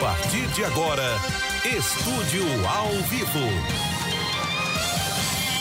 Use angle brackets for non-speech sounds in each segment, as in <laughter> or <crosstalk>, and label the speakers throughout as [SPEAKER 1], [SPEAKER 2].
[SPEAKER 1] partir de agora, Estúdio ao Vivo.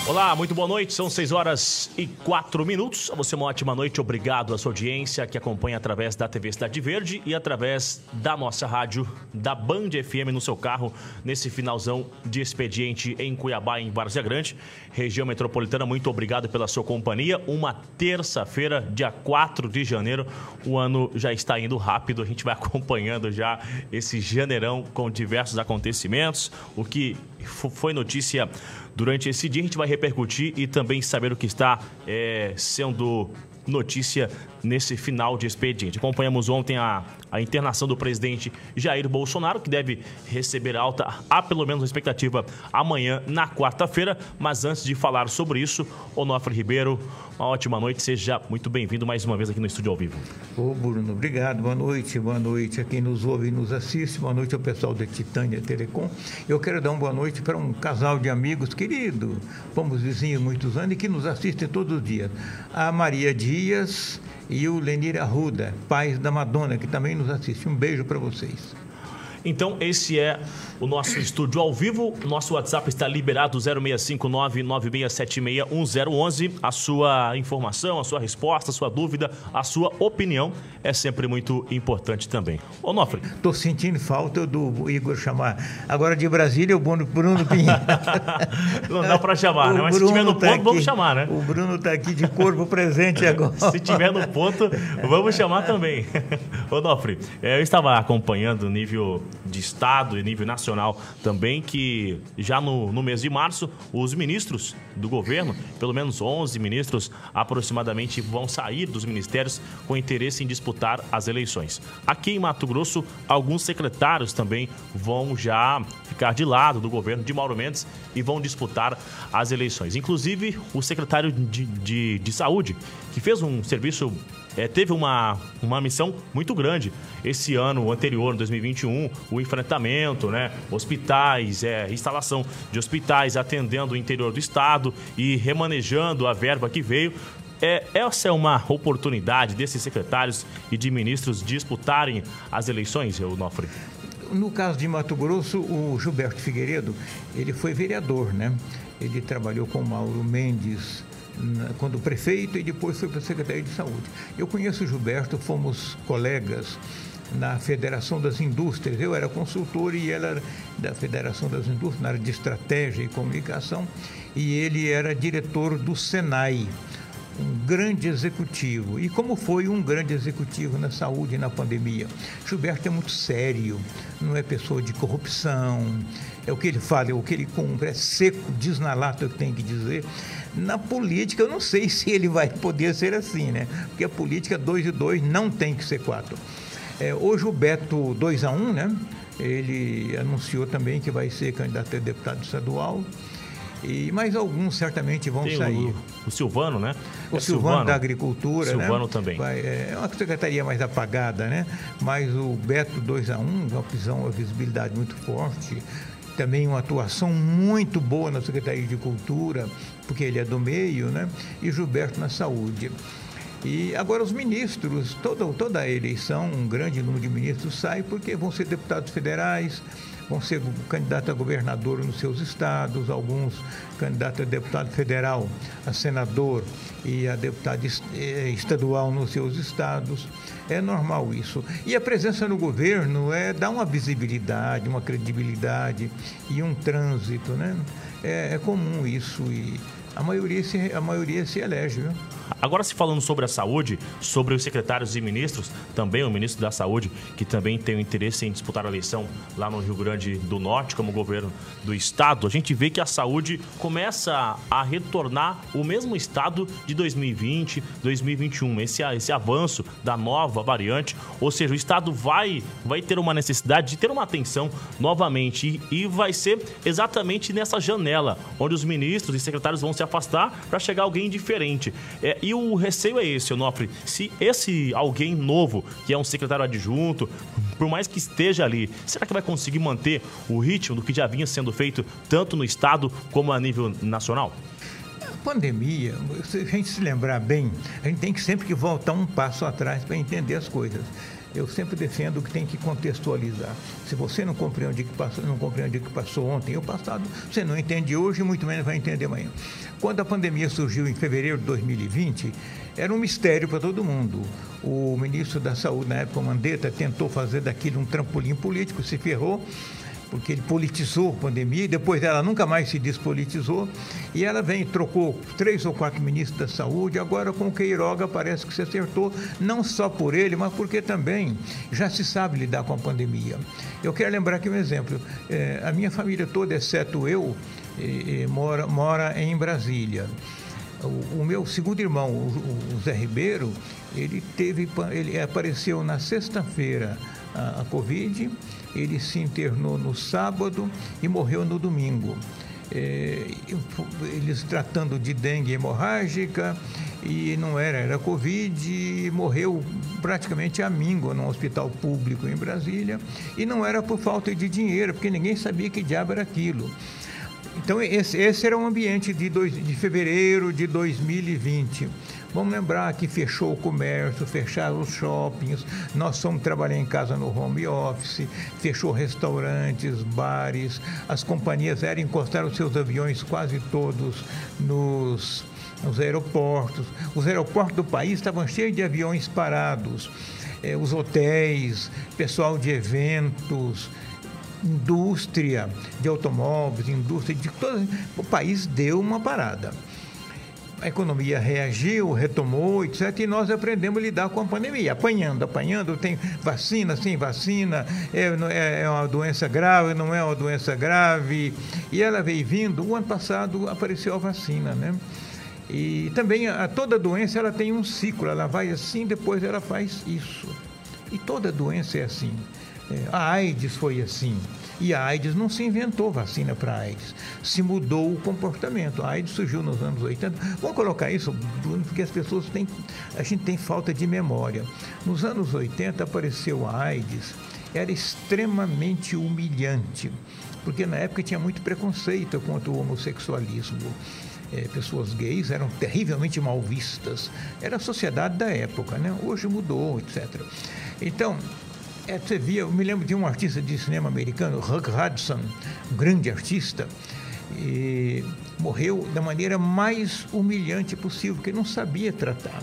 [SPEAKER 2] Olá, muito boa noite. São 6 horas e 4 minutos. A você uma ótima noite. Obrigado à sua audiência que acompanha através da TV Cidade Verde e através da nossa rádio, da Band FM no seu carro, nesse finalzão de expediente em Cuiabá, em Várzea Grande, região metropolitana. Muito obrigado pela sua companhia. Uma terça-feira, dia 4 de janeiro. O ano já está indo rápido. A gente vai <laughs> acompanhando já esse janeirão com diversos acontecimentos. O que foi notícia durante esse dia. A gente vai repercutir e também saber o que está é, sendo notícia nesse final de expediente. Acompanhamos ontem a, a internação do presidente Jair Bolsonaro, que deve receber alta, há pelo menos a expectativa, amanhã, na quarta-feira. Mas antes de falar sobre isso, Onofre Ribeiro, uma ótima noite, seja muito bem-vindo mais uma vez aqui no Estúdio ao Vivo.
[SPEAKER 3] Ô Bruno, obrigado, boa noite, boa noite a quem nos ouve e nos assiste, boa noite ao pessoal da Titânia Telecom. Eu quero dar uma boa noite para um casal de amigos querido, fomos vizinhos muitos anos e que nos assistem todos os dias. A Maria Dias e o Lenir Arruda, pais da Madonna, que também nos assiste. Um beijo para vocês.
[SPEAKER 2] Então, esse é o nosso estúdio ao vivo. Nosso WhatsApp está liberado 0659-9676-1011. A sua informação, a sua resposta, a sua dúvida, a sua opinião é sempre muito importante também. Ô, Nofre.
[SPEAKER 3] Estou sentindo falta do Igor chamar. Agora de Brasília, o Bruno, Bruno Pinheiro. <laughs>
[SPEAKER 2] Não dá para chamar, né? Mas Bruno se tiver no tá ponto, aqui, vamos chamar, né?
[SPEAKER 3] O Bruno está aqui de corpo presente <laughs> agora.
[SPEAKER 2] se tiver no ponto, vamos chamar também. <laughs> Ô, Nofre, é, eu estava acompanhando o nível de Estado e nível nacional também, que já no, no mês de março, os ministros do governo, pelo menos 11 ministros aproximadamente, vão sair dos ministérios com interesse em disputar as eleições. Aqui em Mato Grosso, alguns secretários também vão já ficar de lado do governo de Mauro Mendes e vão disputar as eleições. Inclusive, o secretário de, de, de Saúde, que fez um serviço é, teve uma, uma missão muito grande esse ano anterior, em 2021, o enfrentamento, né? Hospitais, é, instalação de hospitais atendendo o interior do estado e remanejando a verba que veio. É, essa é uma oportunidade desses secretários e de ministros disputarem as eleições, Eunofre?
[SPEAKER 3] No caso de Mato Grosso, o Gilberto Figueiredo, ele foi vereador, né? Ele trabalhou com Mauro Mendes, quando prefeito e depois foi para a Secretaria de Saúde. Eu conheço o Gilberto, fomos colegas na Federação das Indústrias. Eu era consultor e ela era da Federação das Indústrias, na área de estratégia e comunicação, e ele era diretor do Senai, um grande executivo. E como foi um grande executivo na saúde e na pandemia? Gilberto é muito sério, não é pessoa de corrupção, é o que ele fala, é o que ele cumpre, é seco, diz na lata o que tem que dizer. Na política, eu não sei se ele vai poder ser assim, né? Porque a política 2 e 2 não tem que ser 4. É, hoje o Beto 2 a 1, um, né? Ele anunciou também que vai ser candidato a deputado estadual. E mais alguns certamente vão
[SPEAKER 2] Tem
[SPEAKER 3] sair.
[SPEAKER 2] O, o, Silvano, né?
[SPEAKER 3] O é Silvano, Silvano, da Agricultura.
[SPEAKER 2] Né? Silvano
[SPEAKER 3] né?
[SPEAKER 2] também.
[SPEAKER 3] Vai, é uma secretaria mais apagada, né? Mas o Beto 2 a 1 um, uma visão, uma visibilidade muito forte também uma atuação muito boa na Secretaria de Cultura, porque ele é do meio, né? E Gilberto na saúde. E agora os ministros, toda, toda a eleição, um grande número de ministros sai porque vão ser deputados federais, vão ser candidatos a governador nos seus estados, alguns candidatos a deputado federal, a senador e a deputado eh, estadual nos seus estados. É normal isso. E a presença no governo é dar uma visibilidade, uma credibilidade e um trânsito, né? É, é comum isso e a maioria se, a maioria se elege, viu?
[SPEAKER 2] Agora, se falando sobre a saúde, sobre os secretários e ministros, também o ministro da Saúde, que também tem o interesse em disputar a eleição lá no Rio Grande do Norte, como governo do estado, a gente vê que a saúde começa a retornar o mesmo estado de 2020, 2021. Esse, esse avanço da nova variante, ou seja, o estado vai, vai ter uma necessidade de ter uma atenção novamente e, e vai ser exatamente nessa janela onde os ministros e secretários vão se afastar para chegar alguém diferente. É, e o receio é esse, Onofre. Se esse alguém novo, que é um secretário adjunto, por mais que esteja ali, será que vai conseguir manter o ritmo do que já vinha sendo feito tanto no Estado como a nível nacional?
[SPEAKER 3] pandemia, se a gente se lembrar bem, a gente tem que sempre que voltar um passo atrás para entender as coisas. Eu sempre defendo que tem que contextualizar. Se você não compreende o que passou, não compreende o que passou ontem ou passado, você não entende hoje, muito menos vai entender amanhã. Quando a pandemia surgiu em fevereiro de 2020, era um mistério para todo mundo. O ministro da Saúde, na época, Mandetta, tentou fazer daquilo um trampolim político, se ferrou porque ele politizou a pandemia e depois ela nunca mais se despolitizou. E ela vem, trocou três ou quatro ministros da saúde, agora com o Queiroga parece que se acertou, não só por ele, mas porque também já se sabe lidar com a pandemia. Eu quero lembrar aqui um exemplo. É, a minha família toda, exceto eu, é, é, mora, mora em Brasília. O, o, meu segundo irmão, o, o Zé Ribeiro, ele teve, ele apareceu na sexta-feira a, a Covid ele se internou no sábado e morreu no domingo. É, eles tratando de dengue hemorrágica e não era, era Covid e morreu praticamente a míngua num hospital público em Brasília e não era por falta de dinheiro, porque ninguém sabia que diabo era aquilo. Então esse, esse era o ambiente de, dois, de fevereiro de 2020. Vamos lembrar que fechou o comércio, fecharam os shoppings, nós fomos trabalhar em casa no home office, fechou restaurantes, bares, as companhias aéreas encostaram seus aviões quase todos nos, aeroportos. Os aeroportos do país estavam cheios de aviões parados. Eh, os hotéis, pessoal de eventos, indústria de automóveis, indústria de todo o país deu uma parada a economia reagiu, retomou, etc. E nós aprendemos a lidar com a pandemia, apanhando, apanhando. Tem vacina, sem vacina, é, é, é uma doença grave, não é uma doença grave. E ela veio vindo. O ano passado apareceu a vacina, né? E também a, toda doença ela tem um ciclo, ela vai assim, depois ela faz isso. E toda doença é assim. É, a AIDS foi assim. E a AIDS não se inventou vacina para AIDS, se mudou o comportamento. A AIDS surgiu nos anos 80. Vamos colocar isso, Bruno, porque as pessoas têm. A gente tem falta de memória. Nos anos 80 apareceu a AIDS, era extremamente humilhante, porque na época tinha muito preconceito contra o homossexualismo. É, pessoas gays eram terrivelmente mal vistas. Era a sociedade da época, né? Hoje mudou, etc. Então, é, você via, eu me lembro de um artista de cinema americano, Huck Hudson, um grande artista, e morreu da maneira mais humilhante possível, porque não sabia tratar.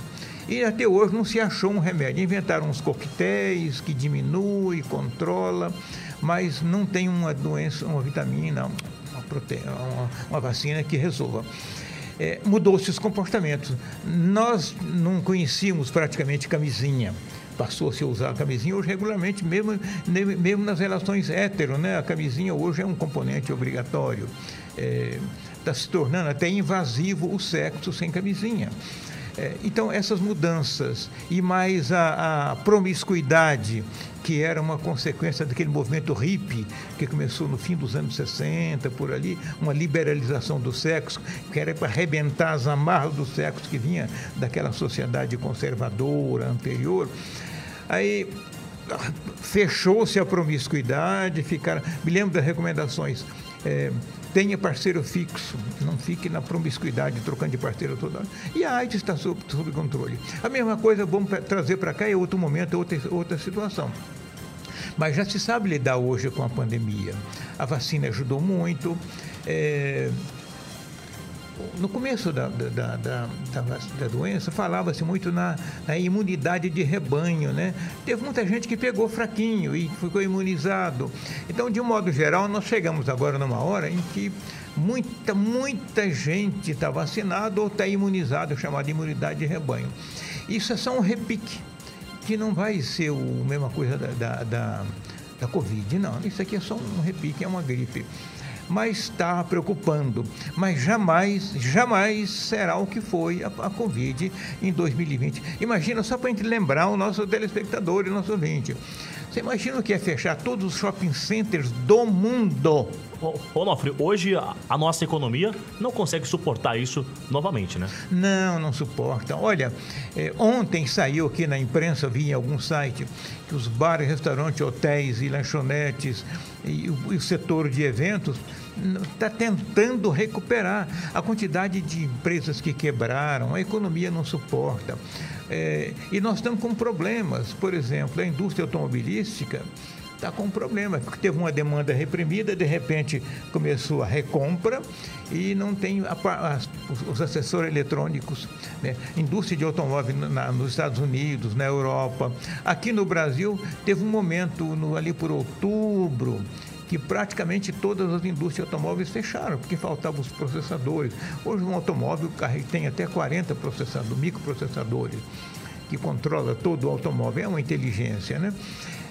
[SPEAKER 3] E até hoje não se achou um remédio. Inventaram uns coquetéis que diminui, controla, mas não tem uma doença, uma vitamina, uma, proteína, uma, uma vacina que resolva. É, Mudou-se os comportamentos. Nós não conhecíamos praticamente camisinha passou a se usar a camisinha hoje regularmente, mesmo, mesmo nas relações hétero, né? A camisinha hoje é um componente obrigatório. Está é, tá se tornando até invasivo o sexo sem camisinha. É, então, essas mudanças e mais a, a, promiscuidade, que era uma consequência daquele movimento hippie que começou no fim dos anos 60, por ali, uma liberalização do sexo, que era para arrebentar as amarras do sexo que vinha daquela sociedade conservadora anterior. Aí fechou-se a promiscuidade, ficaram. Me lembro das recomendações. É, tenha parceiro fixo, não fique na promiscuidade trocando de parceiro toda hora. E a AIDS está sob, sob controle. A mesma coisa vamos trazer para cá, é outro momento, é outra, outra situação. Mas já se sabe lidar hoje com a pandemia. A vacina ajudou muito. É, no começo da, da, da, da doença, falava-se muito na, imunidade de rebanho, né? Teve muita gente que pegou fraquinho e ficou imunizado. Então, de um modo geral, nós chegamos agora numa hora em que muita, muita gente está vacinada ou está imunizada, chamada imunidade de rebanho. Isso é só um repique, que não vai ser a mesma coisa da, da, da, da Covid, não. Isso aqui é só um repique, é uma gripe mas está preocupando. Mas jamais, jamais será o que foi a, a Covid em 2020. Imagina, só para a gente lembrar o nosso telespectador e o nosso ouvinte. Você imagina o que é fechar todos os shopping centers do mundo?
[SPEAKER 2] Onofre, hoje a nossa economia não consegue suportar isso novamente, né?
[SPEAKER 3] Não, não suporta. Olha, eh, ontem saiu aqui na imprensa, vi em algum site, que os bares, restaurantes, hotéis e lanchonetes e e o setor de eventos está tentando recuperar a quantidade de empresas que quebraram, a economia não suporta. É, e nós estamos com problemas, por exemplo, a indústria automobilística está com um problema, porque teve uma demanda reprimida, de repente começou a recompra e não tem a, a, os assessores eletrônicos, né? indústria de automóvel na, nos Estados Unidos, na Europa. Aqui no Brasil teve um momento no, ali por outubro que praticamente todas as indústrias automóveis fecharam, porque faltavam os processadores. Hoje um automóvel tem até 40 processadores, microprocessadores que controla todo o automóvel, é uma inteligência, né?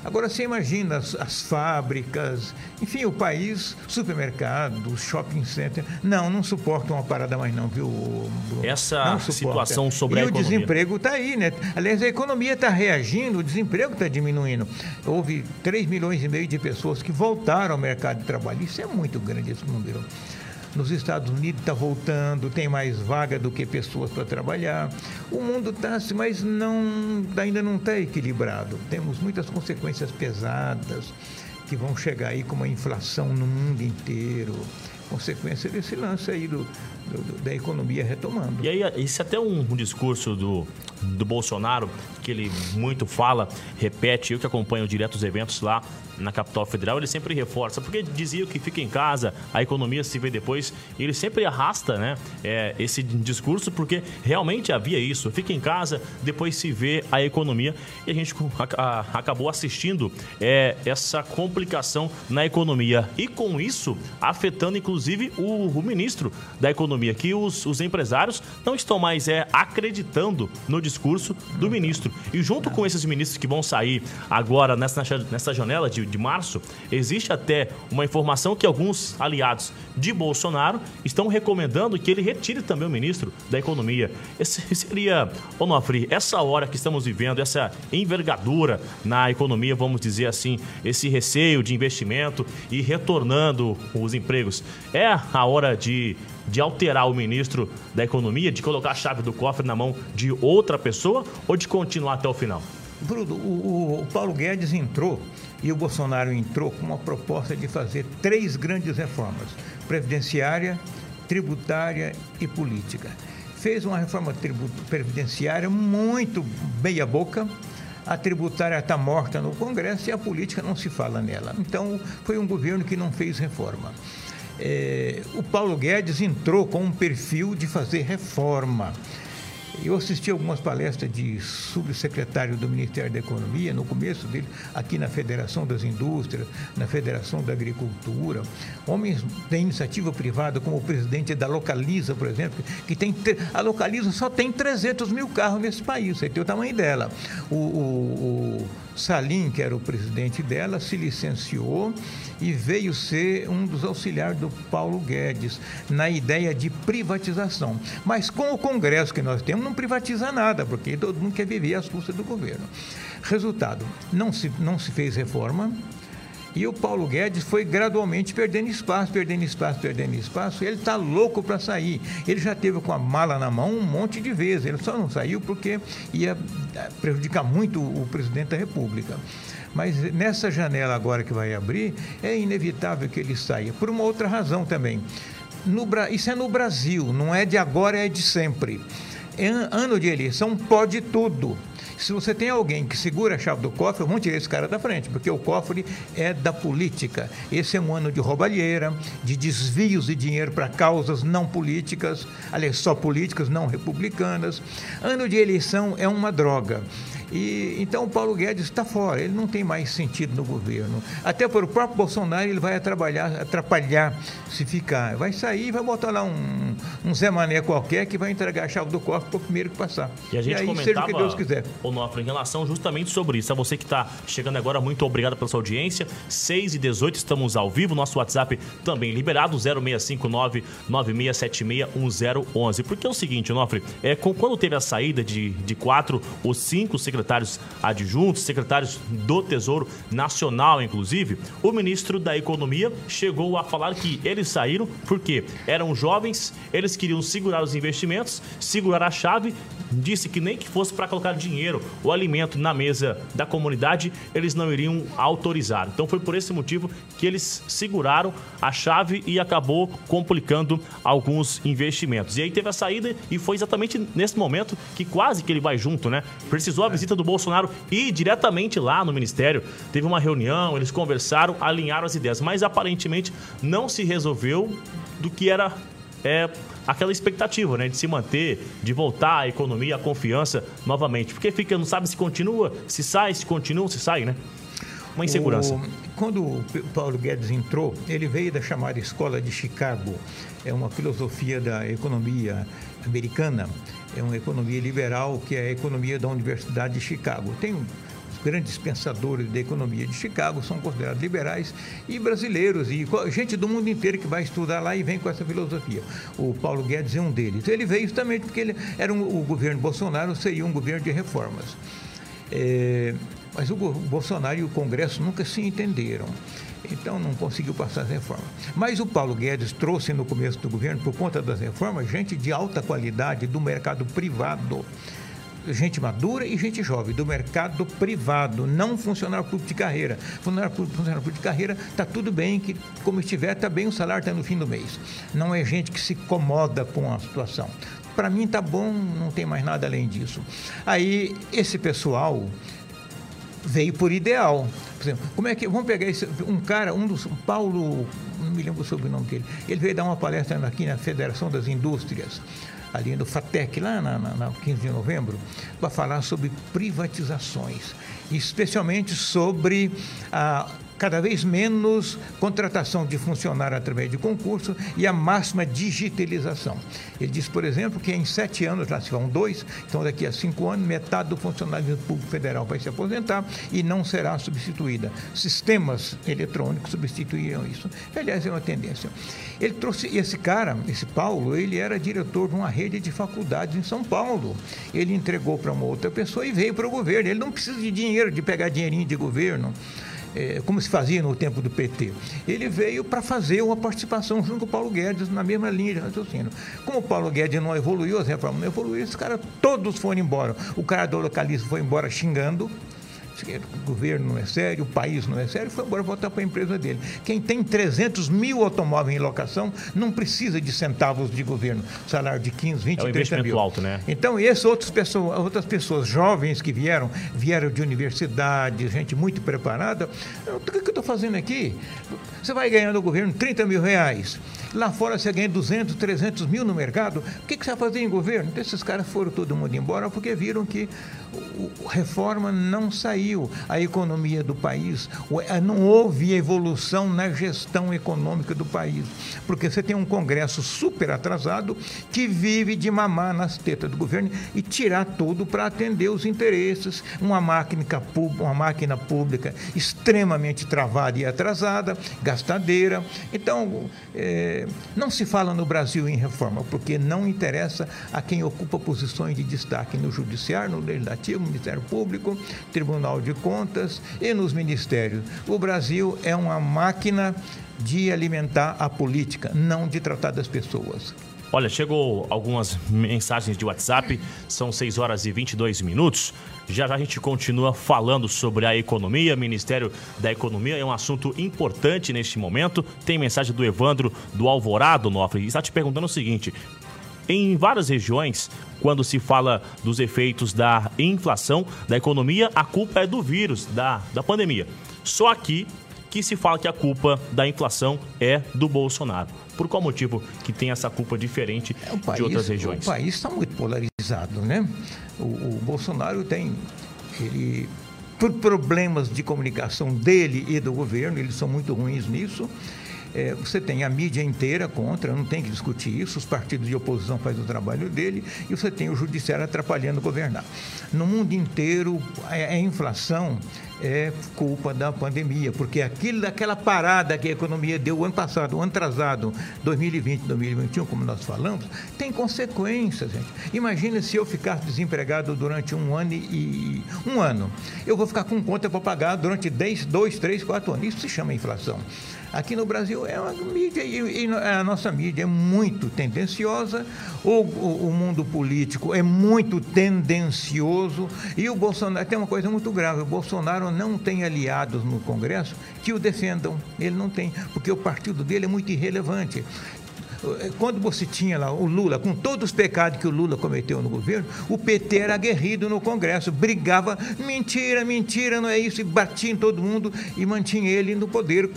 [SPEAKER 3] Agora você imagina as, as fábricas, enfim, o país, supermercados, shopping center, não, não suportam uma parada mais não, viu,
[SPEAKER 2] Bruno? Essa situação sobre
[SPEAKER 3] e
[SPEAKER 2] a economia.
[SPEAKER 3] E o desemprego está aí, né? Aliás, a economia está reagindo, o desemprego está diminuindo. Houve 3 milhões e meio de pessoas que voltaram ao mercado de trabalho. Isso é muito grande esse número. Nos Estados Unidos está voltando, tem mais vaga do que pessoas para trabalhar. O mundo está, assim, mas não, ainda não está equilibrado. Temos muitas consequências pesadas que vão chegar aí com uma inflação no mundo inteiro consequência desse lance aí do, do, da economia retomando.
[SPEAKER 2] E aí, isso é até um, um, discurso do, do Bolsonaro, que ele muito fala, repete, eu que acompanho direto os eventos lá na capital federal, ele sempre reforça, porque dizia que fica em casa, a economia se vê depois, e ele sempre arrasta né, é, esse discurso, porque realmente havia isso, fica em casa, depois se vê a economia, e a gente acabou assistindo é, essa complicação na economia, e com isso afetando inclusive o, o ministro da economia, que os, os empresários não estão mais é, acreditando no discurso do ministro, e junto com esses ministros que vão sair agora nessa, nessa janela de de março, existe até uma informação que alguns aliados de Bolsonaro estão recomendando que ele retire também o ministro da Economia. Esse seria, Onofre, essa hora que estamos vivendo, essa envergadura na economia, vamos dizer assim, esse receio de investimento e retornando os empregos, é a hora de de alterar o ministro da Economia, de colocar a chave do cofre na mão de outra pessoa ou de continuar até o final?
[SPEAKER 3] Bruno, o, o Paulo Guedes entrou e o Bolsonaro entrou com uma proposta de fazer três grandes reformas: previdenciária, tributária e política. Fez uma reforma previdenciária muito meia-boca. A tributária está morta no Congresso e a política não se fala nela. Então, foi um governo que não fez reforma. É, o Paulo Guedes entrou com um perfil de fazer reforma. Eu assisti algumas palestras de subsecretário do Ministério da Economia, no começo dele, aqui na Federação das Indústrias, na Federação da Agricultura. Homens da iniciativa privada, como o presidente da Localiza, por exemplo, que tem. A Localiza só tem 300 mil carros nesse país, você tem o tamanho dela. O, o, o Salim, que era o presidente dela, se licenciou e veio ser um dos auxiliares do Paulo Guedes na ideia de privatização. Mas com o Congresso que nós temos, não privatiza nada, porque todo mundo quer viver às custas do governo. Resultado, não se, não se fez reforma, e o Paulo Guedes foi gradualmente perdendo espaço, perdendo espaço, perdendo espaço. Ele está louco para sair. Ele já teve com a mala na mão um monte de vezes. Ele só não saiu porque ia eh, prejudicar muito o presidente da República. Mas nessa janela agora que vai abrir, é inevitável que ele saia. Por uma outra razão também. No, isso é no Brasil, não é de agora, é de sempre. É ano de eleição pode tudo. Se você tem alguém que segura a chave do cofre, vamos tirar esse cara da frente, porque o cofre é da política. Esse é um ano de roubalheira, de desvios de dinheiro para causas não políticas, aliás, só políticas, não republicanas. Ano de eleição é uma droga. E, então o Paulo Guedes está fora, ele não tem mais sentido no governo. Até para o próprio Bolsonaro ele vai atrapalhar, atrapalhar se ficar. Vai sair e vai botar lá um, um Zé Mané qualquer que vai entregar a chave do cofre para o primeiro que passar.
[SPEAKER 2] E a gente e aí, comentava, seja o que Deus quiser. Onofre, em relação justamente sobre isso. A você que está chegando agora, muito obrigado pela sua audiência. 6 e 18 estamos ao vivo, nosso WhatsApp também liberado, 0659 9676 Porque é o seguinte, Onofre, é, quando teve a saída de, de quatro ou cinco secretários secretários adjuntos, secretários do Tesouro Nacional, inclusive, o ministro da Economia chegou a falar que eles saíram porque eram jovens, eles queriam segurar os investimentos, segurar a chave, disse que nem que fosse para colocar dinheiro ou alimento na mesa da comunidade, eles não iriam autorizar. Então foi por esse motivo que eles seguraram a chave e acabou complicando alguns investimentos. E aí teve a saída e foi exatamente nesse momento que quase que ele vai junto, né? Precisou a visita do Bolsonaro ir diretamente lá no ministério. Teve uma reunião, eles conversaram, alinharam as ideias, mas aparentemente não se resolveu do que era é aquela expectativa, né, de se manter, de voltar a economia, a confiança novamente, porque fica, não sabe se continua, se sai, se continua, se sai, né? Uma insegurança. O,
[SPEAKER 3] quando o Paulo Guedes entrou, ele veio da chamada Escola de Chicago, é uma filosofia da economia americana, é uma economia liberal que é a economia da Universidade de Chicago. Tem grandes pensadores da economia de Chicago são considerados liberais e brasileiros e gente do mundo inteiro que vai estudar lá e vem com essa filosofia. O Paulo Guedes é um deles. Ele veio justamente porque ele era um, o governo Bolsonaro seria um governo de reformas. É, mas o Bolsonaro e o Congresso nunca se entenderam. Então não conseguiu passar as reformas. Mas o Paulo Guedes trouxe no começo do governo, por conta das reformas, gente de alta qualidade do mercado privado gente madura e gente jovem, do mercado privado, não funcionário público de carreira. Funcionário público, funcionário público de carreira, está tudo bem, que como estiver, está bem, o salário está no fim do mês. Não é gente que se incomoda com a situação. Para mim está bom, não tem mais nada além disso. Aí esse pessoal veio por ideal. Por exemplo, como é que. Vamos pegar esse, um cara, um dos. Paulo, não me lembro o nome dele. Ele veio dar uma palestra aqui na Federação das Indústrias ali no FATEC, lá na, na, na 15 de novembro, para falar sobre privatizações, especialmente sobre a cada vez menos contratação de funcionário através de concurso e a máxima digitalização. Ele diz, por exemplo, que em sete anos, lá se vão dois, então daqui a cinco anos, metade do funcionário público federal vai se aposentar e não será substituída. Sistemas eletrônicos substituíram isso. Aliás, é uma tendência. Ele trouxe esse cara, esse Paulo, ele era diretor de uma rede de faculdades em São Paulo. Ele entregou para uma outra pessoa e veio para o governo. Ele não precisa de dinheiro, de pegar dinheirinho de governo é, como se fazia no tempo do PT. Ele veio para fazer uma participação junto com o Paulo Guedes na mesma linha de raciocínio. Como o Paulo Guedes não evoluiu, as reformas não evoluíram, esses caras todos foram embora. O cara do localista foi embora xingando, o governo não é sério, o país não é sério, foi embora voltar para a empresa dele. Quem tem 300 mil automóveis em locação não precisa de centavos de governo, salário de 15, 20, é um 30 mil.
[SPEAKER 2] alto, né?
[SPEAKER 3] Então, essas outras pessoas, outras pessoas jovens que vieram, vieram de universidade, gente muito preparada, o que, eu estou fazendo aqui? Você vai ganhar no governo 30 mil reais. Lá fora você ganha 200, 300 mil no mercado. O que, que você vai fazer em governo? Então, esses caras foram todo mundo embora porque viram que a reforma não saiu. A economia do país, eh, não houve evolução na gestão econômica do país. Porque você tem um Congresso super atrasado que vive de mamar nas tetas do governo e tirar tudo para atender os interesses. Uma máquina, uma máquina pública extremamente travada e atrasada, gastadeira. Então, é, não se fala no Brasil em reforma, porque não interessa a quem ocupa posições de destaque no Judiciário, no Legislativo, no Ministério Público, Tribunal de Contas e nos ministérios. O Brasil é uma máquina de alimentar a política, não de tratar das pessoas.
[SPEAKER 2] Olha, chegou algumas mensagens de WhatsApp, são 6 horas e 22 minutos. Já já a gente continua falando sobre a economia, Ministério da Economia é um assunto importante neste momento. Tem mensagem do Evandro do Alvorado, Nofre, está te perguntando o seguinte: em várias regiões, quando se fala dos efeitos da inflação, da economia, a culpa é do vírus, da, da pandemia. Só aqui que se fala que a culpa da inflação é do Bolsonaro. Por qual motivo que tem essa culpa diferente é, país, de outras regiões?
[SPEAKER 3] O país está muito polarizado, né? O, o Bolsonaro tem, ele, por problemas de comunicação dele e do governo, eles são muito ruins nisso. É, você tem a mídia inteira contra, não tem que discutir isso, os partidos de oposição fazem o trabalho dele, e você tem o judiciário atrapalhando governar. No mundo inteiro, a, inflação é culpa da pandemia, porque aquilo daquela parada que a economia deu ano passado, ano atrasado, 2020, 2021, como nós falamos, tem consequências, gente. Imagina se eu ficasse desempregado durante um ano e um ano. Eu vou ficar com conta para pagar durante 10, 2, 3, 4 anos. Isso se chama inflação. Aqui no Brasil é uma mídia, e, e a nossa mídia é muito tendenciosa, o, o, o, mundo político é muito tendencioso, e o Bolsonaro tem uma coisa muito grave: o Bolsonaro não tem aliados no Congresso que o defendam. Ele não tem, porque o partido dele é muito irrelevante quando você tinha lá o Lula, com todos os pecados que o Lula cometeu no governo, o PT era aguerrido no Congresso, brigava, mentira, mentira, não é isso, e batia em todo mundo e mantinha ele no poder.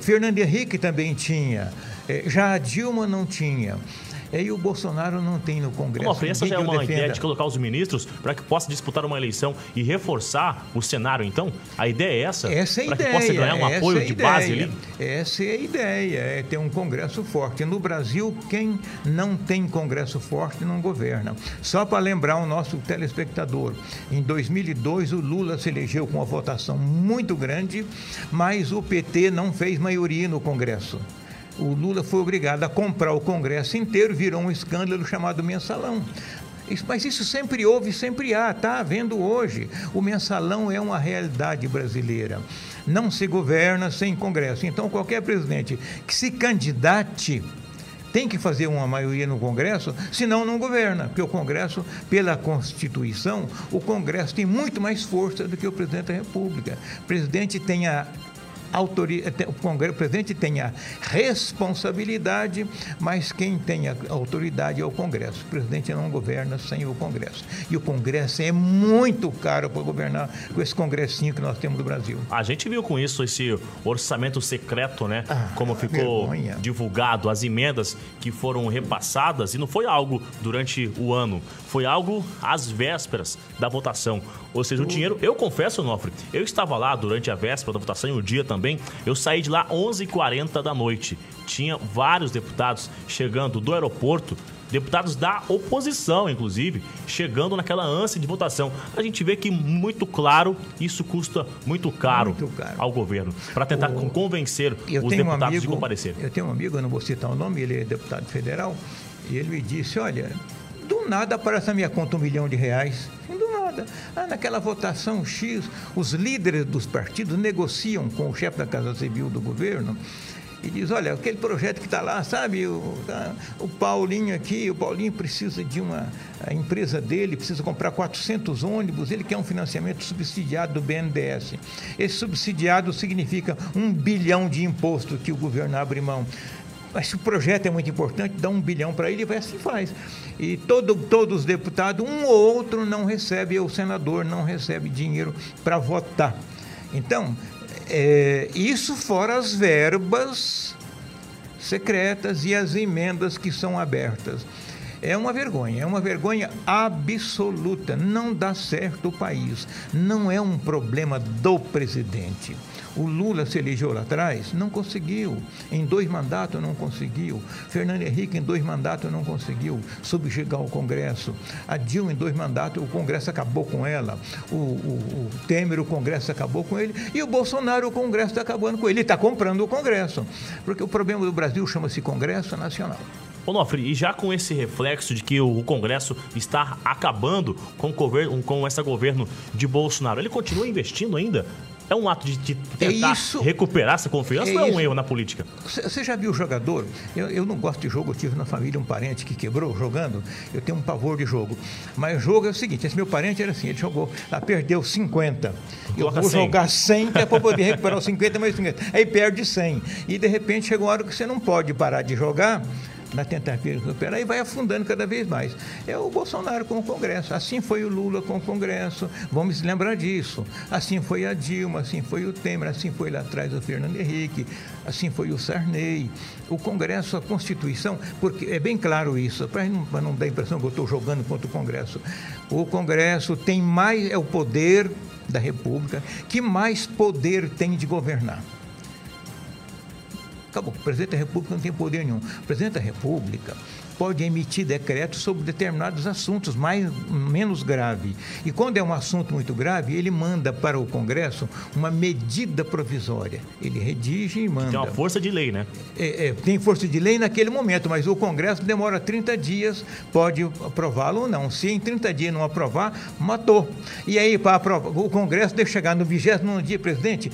[SPEAKER 3] Fernando Henrique também tinha, eh, já a Dilma não tinha. E o Bolsonaro não tem no Congresso.
[SPEAKER 2] Bom, essa já é uma ideia de colocar os ministros para que possa disputar uma eleição e reforçar o cenário, então? A ideia é essa?
[SPEAKER 3] Essa é a ideia.
[SPEAKER 2] Para que possa ganhar um apoio
[SPEAKER 3] é
[SPEAKER 2] de base ali?
[SPEAKER 3] Essa é a ideia, é ter um Congresso forte. No Brasil, quem não tem Congresso forte não governa. Só para lembrar o nosso telespectador, em 2002 o Lula se elegeu com uma votação muito grande, mas o PT não fez maioria no Congresso o Lula foi obrigado a comprar o Congresso inteiro, virou um escândalo chamado mensalão. Mas isso sempre houve, sempre há, está havendo hoje. O mensalão é uma realidade brasileira. Não se governa sem Congresso. Então, qualquer presidente que se candidate tem que fazer uma maioria no Congresso, senão não governa. Porque o Congresso, pela Constituição, o Congresso tem muito mais força do que o presidente da República. O presidente tem a o Congresso, o presidente tem a responsabilidade, mas quem tem a autoridade é o Congresso. O presidente não governa sem o Congresso. E o Congresso é muito caro para governar com esse congressinho que nós temos no Brasil.
[SPEAKER 2] A gente viu com isso esse orçamento secreto, né? Ah, Como ficou vergonha. divulgado, as emendas que foram repassadas, e não foi algo durante o ano, foi algo às vésperas da votação. Ou seja, o dinheiro, eu confesso, Nofre, eu estava lá durante a véspera da votação e o dia também. Eu saí de lá 11h40 da noite. Tinha vários deputados chegando do aeroporto deputados da oposição, inclusive, chegando naquela ânsia de votação. A gente vê que, muito claro, isso custa muito caro, muito caro. ao governo, para tentar o... convencer os deputados um amigo, de comparecer.
[SPEAKER 3] Eu tenho um amigo, eu não vou citar o nome, ele é deputado federal, e ele me disse: Olha, do nada aparece na minha conta um milhão de reais. Do nada. Ah, naquela votação X, os líderes dos partidos negociam com o chefe da Casa Civil do governo e diz, olha, aquele projeto que está lá, sabe, o, tá, o Paulinho aqui, o Paulinho precisa de uma, empresa dele precisa comprar 400 ônibus, ele quer um financiamento subsidiado do BNDES. Esse subsidiado significa um bilhão de imposto que o governo abre mão. Mas se o projeto é muito importante, dá um bilhão para ele e vai assim faz. E todo, todos os deputados, um ou outro não recebe, o senador não recebe dinheiro para votar. Então, é, isso fora as verbas secretas e as emendas que são abertas. É uma vergonha, é uma vergonha absoluta. Não dá certo o país. Não é um problema do presidente. O Lula se elegeu lá atrás, não conseguiu. Em dois mandatos não conseguiu. Fernando Henrique em dois mandatos não conseguiu subjugar o Congresso. A Dilma em dois mandatos o Congresso acabou com ela. O, o, o Temer o Congresso acabou com ele e o Bolsonaro o Congresso está acabando com ele. Ele está comprando o Congresso, porque o problema do Brasil chama-se Congresso Nacional.
[SPEAKER 2] Onofre, e já com esse reflexo de que o Congresso está acabando com, governo, com esse governo de Bolsonaro, ele continua investindo ainda é um ato de, de tentar é isso, recuperar essa confiança é ou é um erro na política?
[SPEAKER 3] Você já viu jogador? Eu, eu, não gosto de jogo, eu tive na família um parente que quebrou jogando, eu tenho um pavor de jogo. Mas jogo é o seguinte, esse meu parente era assim, ele jogou, lá perdeu 50. Eu vou 100. jogar 100 que é para poder <laughs> recuperar os 50 mais 50. Aí perde 100. E de repente chega uma hora que você não pode parar de jogar na tentativa de recuperar e vai afundando cada vez mais. É o Bolsonaro com o Congresso, assim foi o Lula com o Congresso, vamos lembrar disso. Assim foi a Dilma, assim foi o Temer, assim foi lá atrás o Fernando Henrique, assim foi o Sarney. O Congresso, a Constituição, porque é bem claro isso, para não, não dar a impressão que eu estou jogando contra o Congresso. O Congresso tem mais, é o poder da República que mais poder tem de governar. Acabou. O presidente da República não tem poder nenhum. O presidente da República pode emitir decretos sobre determinados assuntos mais menos grave. E quando é um assunto muito grave, ele manda para o Congresso uma medida provisória. Ele redige e manda.
[SPEAKER 2] Tem uma força de lei, né?
[SPEAKER 3] É, é, tem força de lei naquele momento, mas o Congresso demora 30 dias, pode aprová-lo ou não. Se em 30 dias não aprovar, matou. E aí, para aprovar, o Congresso deve chegar no 29 dia, presidente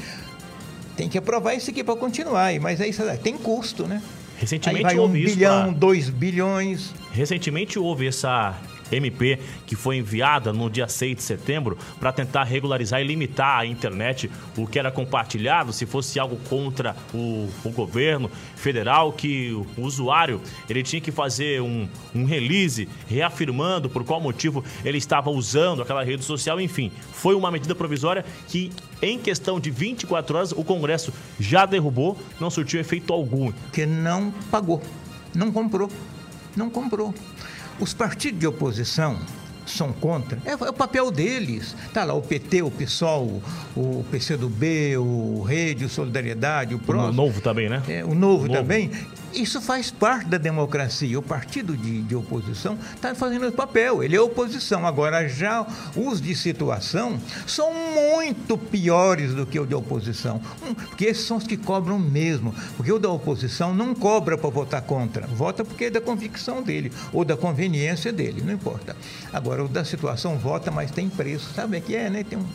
[SPEAKER 3] tem que aprovar isso aqui para continuar. Mas aí tem custo, né?
[SPEAKER 2] Recentemente
[SPEAKER 3] aí vai um
[SPEAKER 2] houve
[SPEAKER 3] bilhão,
[SPEAKER 2] isso.
[SPEAKER 3] dois bilhões.
[SPEAKER 2] Recentemente houve essa MP que foi enviada no dia 6 de setembro para tentar regularizar e limitar a internet, o que era compartilhado, se fosse algo contra o, o governo federal, que o usuário ele tinha que fazer um, um release reafirmando por qual motivo ele estava usando aquela rede social, enfim. Foi uma medida provisória que, em questão de 24 horas, o Congresso já derrubou, não surtiu efeito algum.
[SPEAKER 3] Que não pagou, não comprou, não comprou. Os partidos de oposição são contra, é, é, o papel deles. Tá lá o PT, o PSOL, o PCdoB, o Rede, o Solidariedade, o PROS.
[SPEAKER 2] O Novo também, né?
[SPEAKER 3] É, o Novo, o Novo. também. Isso faz parte da democracia. O partido de, de oposição está fazendo esse papel, ele é oposição. Agora, já os de situação são muito piores do que o de oposição, porque esses são os que cobram mesmo. Porque o da oposição não cobra para votar contra, vota porque é da convicção dele ou da conveniência dele, não importa. Agora, o da situação vota, mas tem preço, sabe o que é, né? Tem um.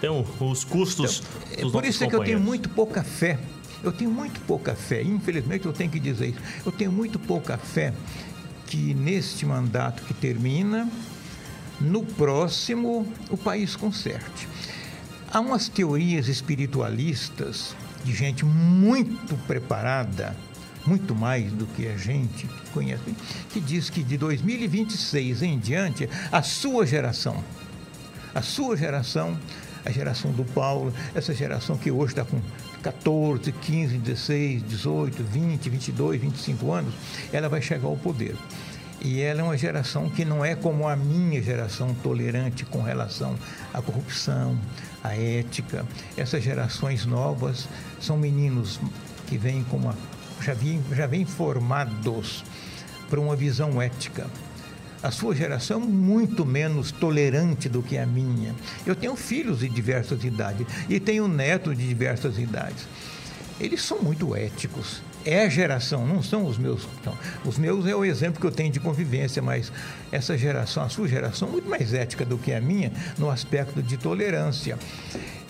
[SPEAKER 2] Tem os custos.
[SPEAKER 3] Então, é por isso é que eu tenho muito pouca fé eu tenho muito pouca fé, infelizmente eu tenho que dizer isso. Eu tenho muito pouca fé que neste mandato que termina, no próximo, o país conserte. Há umas teorias espiritualistas de gente muito preparada, muito mais do que a gente que conhece, que diz que de 2026 em diante, a sua geração, a sua geração, a geração do Paulo, essa geração que hoje está com 14, 15, 16, 18, 20, 22, 25 anos, ela vai chegar ao poder. E ela é uma geração que não é como a minha geração tolerante com relação à corrupção, à ética. Essas gerações novas são meninos que vêm com uma, já vêm, já vêm formados para uma visão ética a sua geração muito menos tolerante do que a minha. Eu tenho filhos de diversas idades e tenho netos de diversas idades. Eles são muito éticos. É geração, não são os meus. Então, os meus é o exemplo que eu tenho de convivência, mas essa geração, a sua geração, muito mais ética do que a minha no aspecto de tolerância.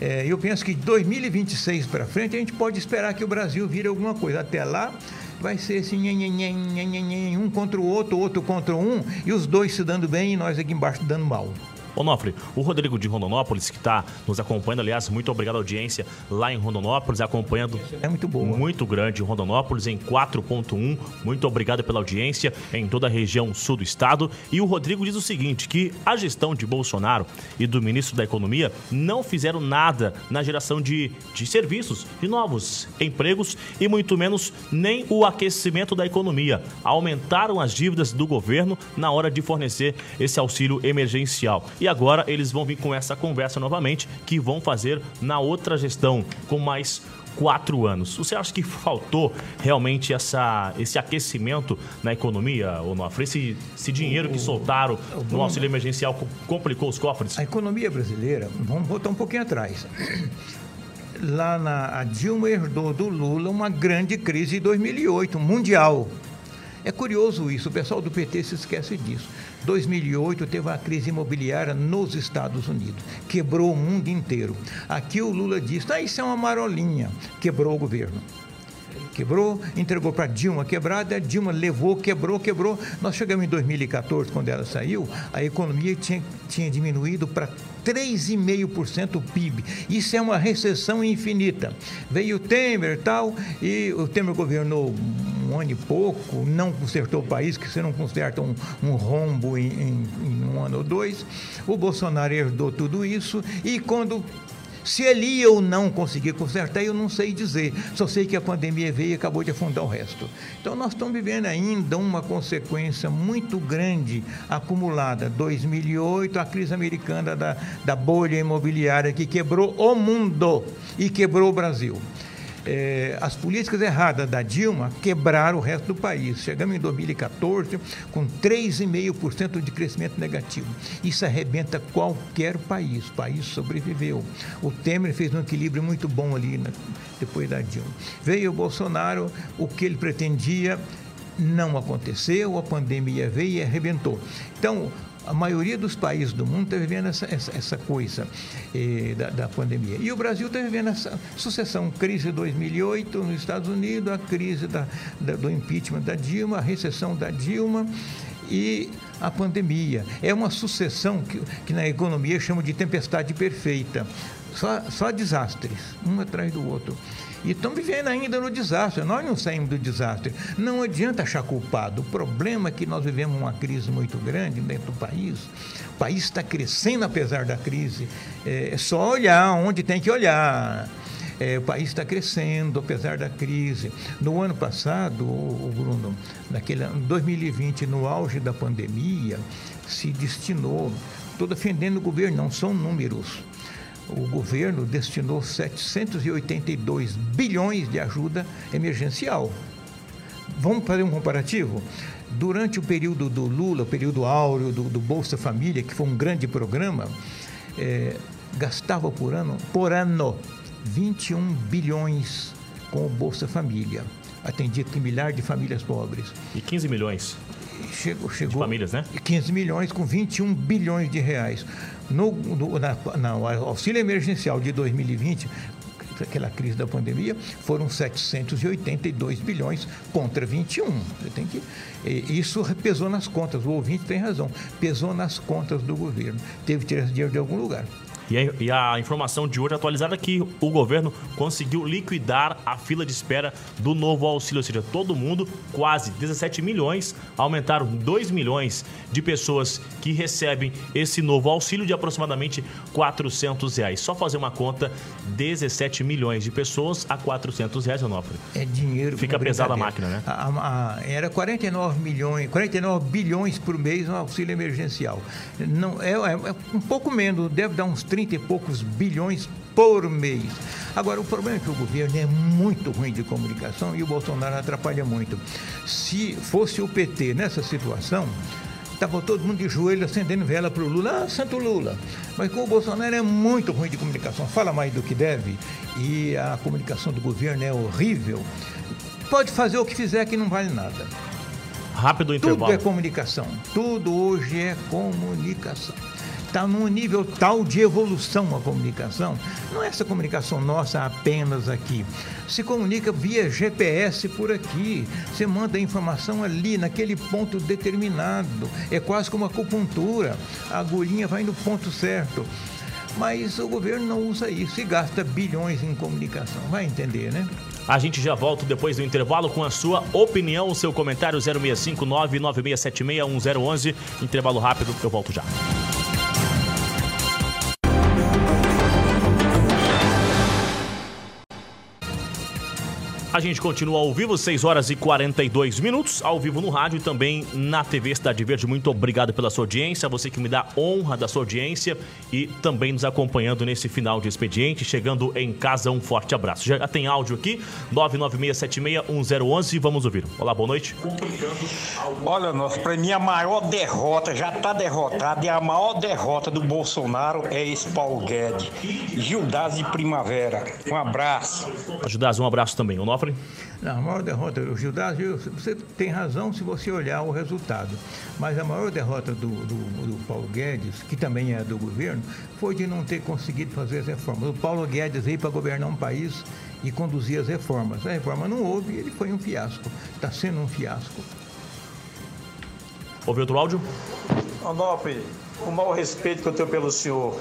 [SPEAKER 3] É, eu penso que de 2026 para frente a gente pode esperar que o Brasil vire alguma coisa. Até lá, vai ser assim, um contra o outro, outro contra um, e os dois se dando bem e nós aqui embaixo dando mal.
[SPEAKER 2] Onofre, o Rodrigo de Rondonópolis, que está nos acompanhando, aliás, muito obrigado à audiência lá em Rondonópolis, acompanhando.
[SPEAKER 3] É muito boa.
[SPEAKER 2] Muito grande Rondonópolis em 4.1. Muito obrigado pela audiência em toda a região sul do estado. E o Rodrigo diz o seguinte: que a gestão de Bolsonaro e do ministro da Economia não fizeram nada na geração de, de serviços, de novos empregos e muito menos nem o aquecimento da economia. Aumentaram as dívidas do governo na hora de fornecer esse auxílio emergencial. E e agora eles vão vir com essa conversa novamente, que vão fazer na outra gestão, com mais quatro anos. Você acha que faltou realmente essa, esse aquecimento na economia, ou não? Esse, esse dinheiro que soltaram no auxílio emergencial complicou os cofres?
[SPEAKER 3] A economia brasileira, vamos voltar um pouquinho atrás. Lá na a Dilma herdou do Lula uma grande crise em 2008, mundial. É curioso isso, o pessoal do PT se esquece disso. 2008 teve uma crise imobiliária nos Estados Unidos, quebrou o mundo inteiro. Aqui o Lula disse: ah, isso é uma marolinha, quebrou o governo quebrou, entregou para Dilma quebrada, Dilma levou, quebrou, quebrou. Nós chegamos em 2014, quando ela saiu, a economia tinha, tinha diminuído para 3,5% o PIB. Isso é uma recessão infinita. Veio o Temer tal, e o Temer governou um ano e pouco, não consertou o país, que você não conserta um, um rombo em, em, em um ano ou dois. O Bolsonaro herdou tudo isso, e quando se ele ia ou não conseguir consertar, eu não sei dizer. Só sei que a pandemia veio e acabou de afundar o resto. Então, nós estamos vivendo ainda uma consequência muito grande acumulada. 2008, a crise americana da, da bolha imobiliária que quebrou o mundo e quebrou o Brasil é, as políticas erradas da Dilma quebraram o resto do país. Chegamos em 2014 com 3,5% de crescimento negativo. Isso arrebenta qualquer país. O país sobreviveu. O Temer fez um equilíbrio muito bom ali né, depois da Dilma. Veio o Bolsonaro, o que ele pretendia não aconteceu, a pandemia veio e arrebentou. Então, A maioria dos países do mundo está vivendo essa, essa, essa coisa eh, da, da, pandemia. E o Brasil está vivendo essa sucessão. Crise 2008 nos Estados Unidos, a crise da, da, do impeachment da Dilma, a recessão da Dilma e a pandemia. É uma sucessão que, que na economia chamam de tempestade perfeita. Só, só desastres, um atrás do outro. E estamos vivendo ainda no desastre. Nós não saímos do desastre. Não adianta achar culpado. O problema é que nós vivemos uma crise muito grande dentro do país. O país está crescendo apesar da crise. É, é só olhar onde tem que olhar. É, o país está crescendo, apesar da crise. No ano passado, o, Bruno, naquele 2020, no auge da pandemia, se destinou, estou defendendo o governo, não são números, o governo destinou 782 bilhões de ajuda emergencial. Vamos fazer um comparativo? Durante o período do Lula, o período áureo do, do Bolsa Família, que foi um grande programa, é, gastava por ano, por ano 21 bilhões com o Bolsa Família. Atendia que milhares de famílias pobres.
[SPEAKER 2] E 15 milhões?
[SPEAKER 3] Chegou, chegou.
[SPEAKER 2] Famílias, né?
[SPEAKER 3] 15 milhões com 21 bilhões de reais. No, no, na, na, auxílio emergencial de 2020, aquela crise da pandemia, foram 782 bilhões contra 21. Você tem que, isso pesou nas contas, o ouvinte tem razão, pesou nas contas do governo. Teve que tirar esse dinheiro de algum lugar.
[SPEAKER 2] E a, e a, informação de hoje atualizada é que o governo conseguiu liquidar a fila de espera do novo auxílio, ou seja, todo mundo, quase 17 milhões, aumentaram 2 milhões de pessoas que recebem esse novo auxílio de aproximadamente 400 reais. Só fazer uma conta, 17 milhões de pessoas a 400 reais, Onofre.
[SPEAKER 3] É dinheiro.
[SPEAKER 2] Fica pesada a máquina, né?
[SPEAKER 3] A, a, era 49 milhões, 49 bilhões por mês no auxílio emergencial. Não, é, é, é um pouco menos, deve dar uns 30 e poucos bilhões por mês. Agora, o problema é que o governo é muito ruim de comunicação e o Bolsonaro atrapalha muito. Se fosse o PT nessa situação, estava todo mundo de joelho acendendo vela para o Lula, ah, Santo Lula. Mas com o Bolsonaro é muito ruim de comunicação, fala mais do que deve e a comunicação do governo é horrível. Pode fazer o que fizer que não vale nada.
[SPEAKER 2] Rápido intervalo.
[SPEAKER 3] Tudo é comunicação. Tudo hoje é comunicação está num nível tal de evolução a comunicação. Não é essa comunicação nossa apenas aqui. Se comunica via GPS por aqui. Você manda a informação ali, naquele ponto determinado. É quase como acupuntura. A agulhinha vai no ponto certo. Mas o governo não usa isso e gasta bilhões em comunicação. Vai entender, né?
[SPEAKER 2] A gente já volta depois do intervalo com a sua opinião, o seu comentário 0659 9676 1011. Intervalo rápido, eu volto já. A gente continua ao vivo, 6 horas e 42 minutos, ao vivo no rádio e também na TV Cidade Verde. Muito obrigado pela sua audiência, você que me dá honra da sua audiência e também nos acompanhando nesse final de expediente. Chegando em casa, um forte abraço. Já tem áudio aqui, 996761011, vamos ouvir. Olá, boa noite.
[SPEAKER 4] Olha, nossa, para mim a maior derrota, já está derrotada, e a maior derrota do Bolsonaro é esse Paulo Guedes. Gildás de Primavera. Um abraço.
[SPEAKER 2] Gildás, um abraço também. O Nofre
[SPEAKER 3] não, a maior derrota do Gildas, você tem razão se você olhar o resultado. Mas a maior derrota do, do, do, Paulo Guedes, que também é do governo, foi de não ter conseguido fazer as reformas. O Paulo Guedes veio para governar um país e conduzir as reformas. A reforma não houve e ele foi um fiasco. Está sendo um fiasco.
[SPEAKER 2] Ouviu outro áudio?
[SPEAKER 5] Onofre, o maior respeito que eu tenho pelo senhor.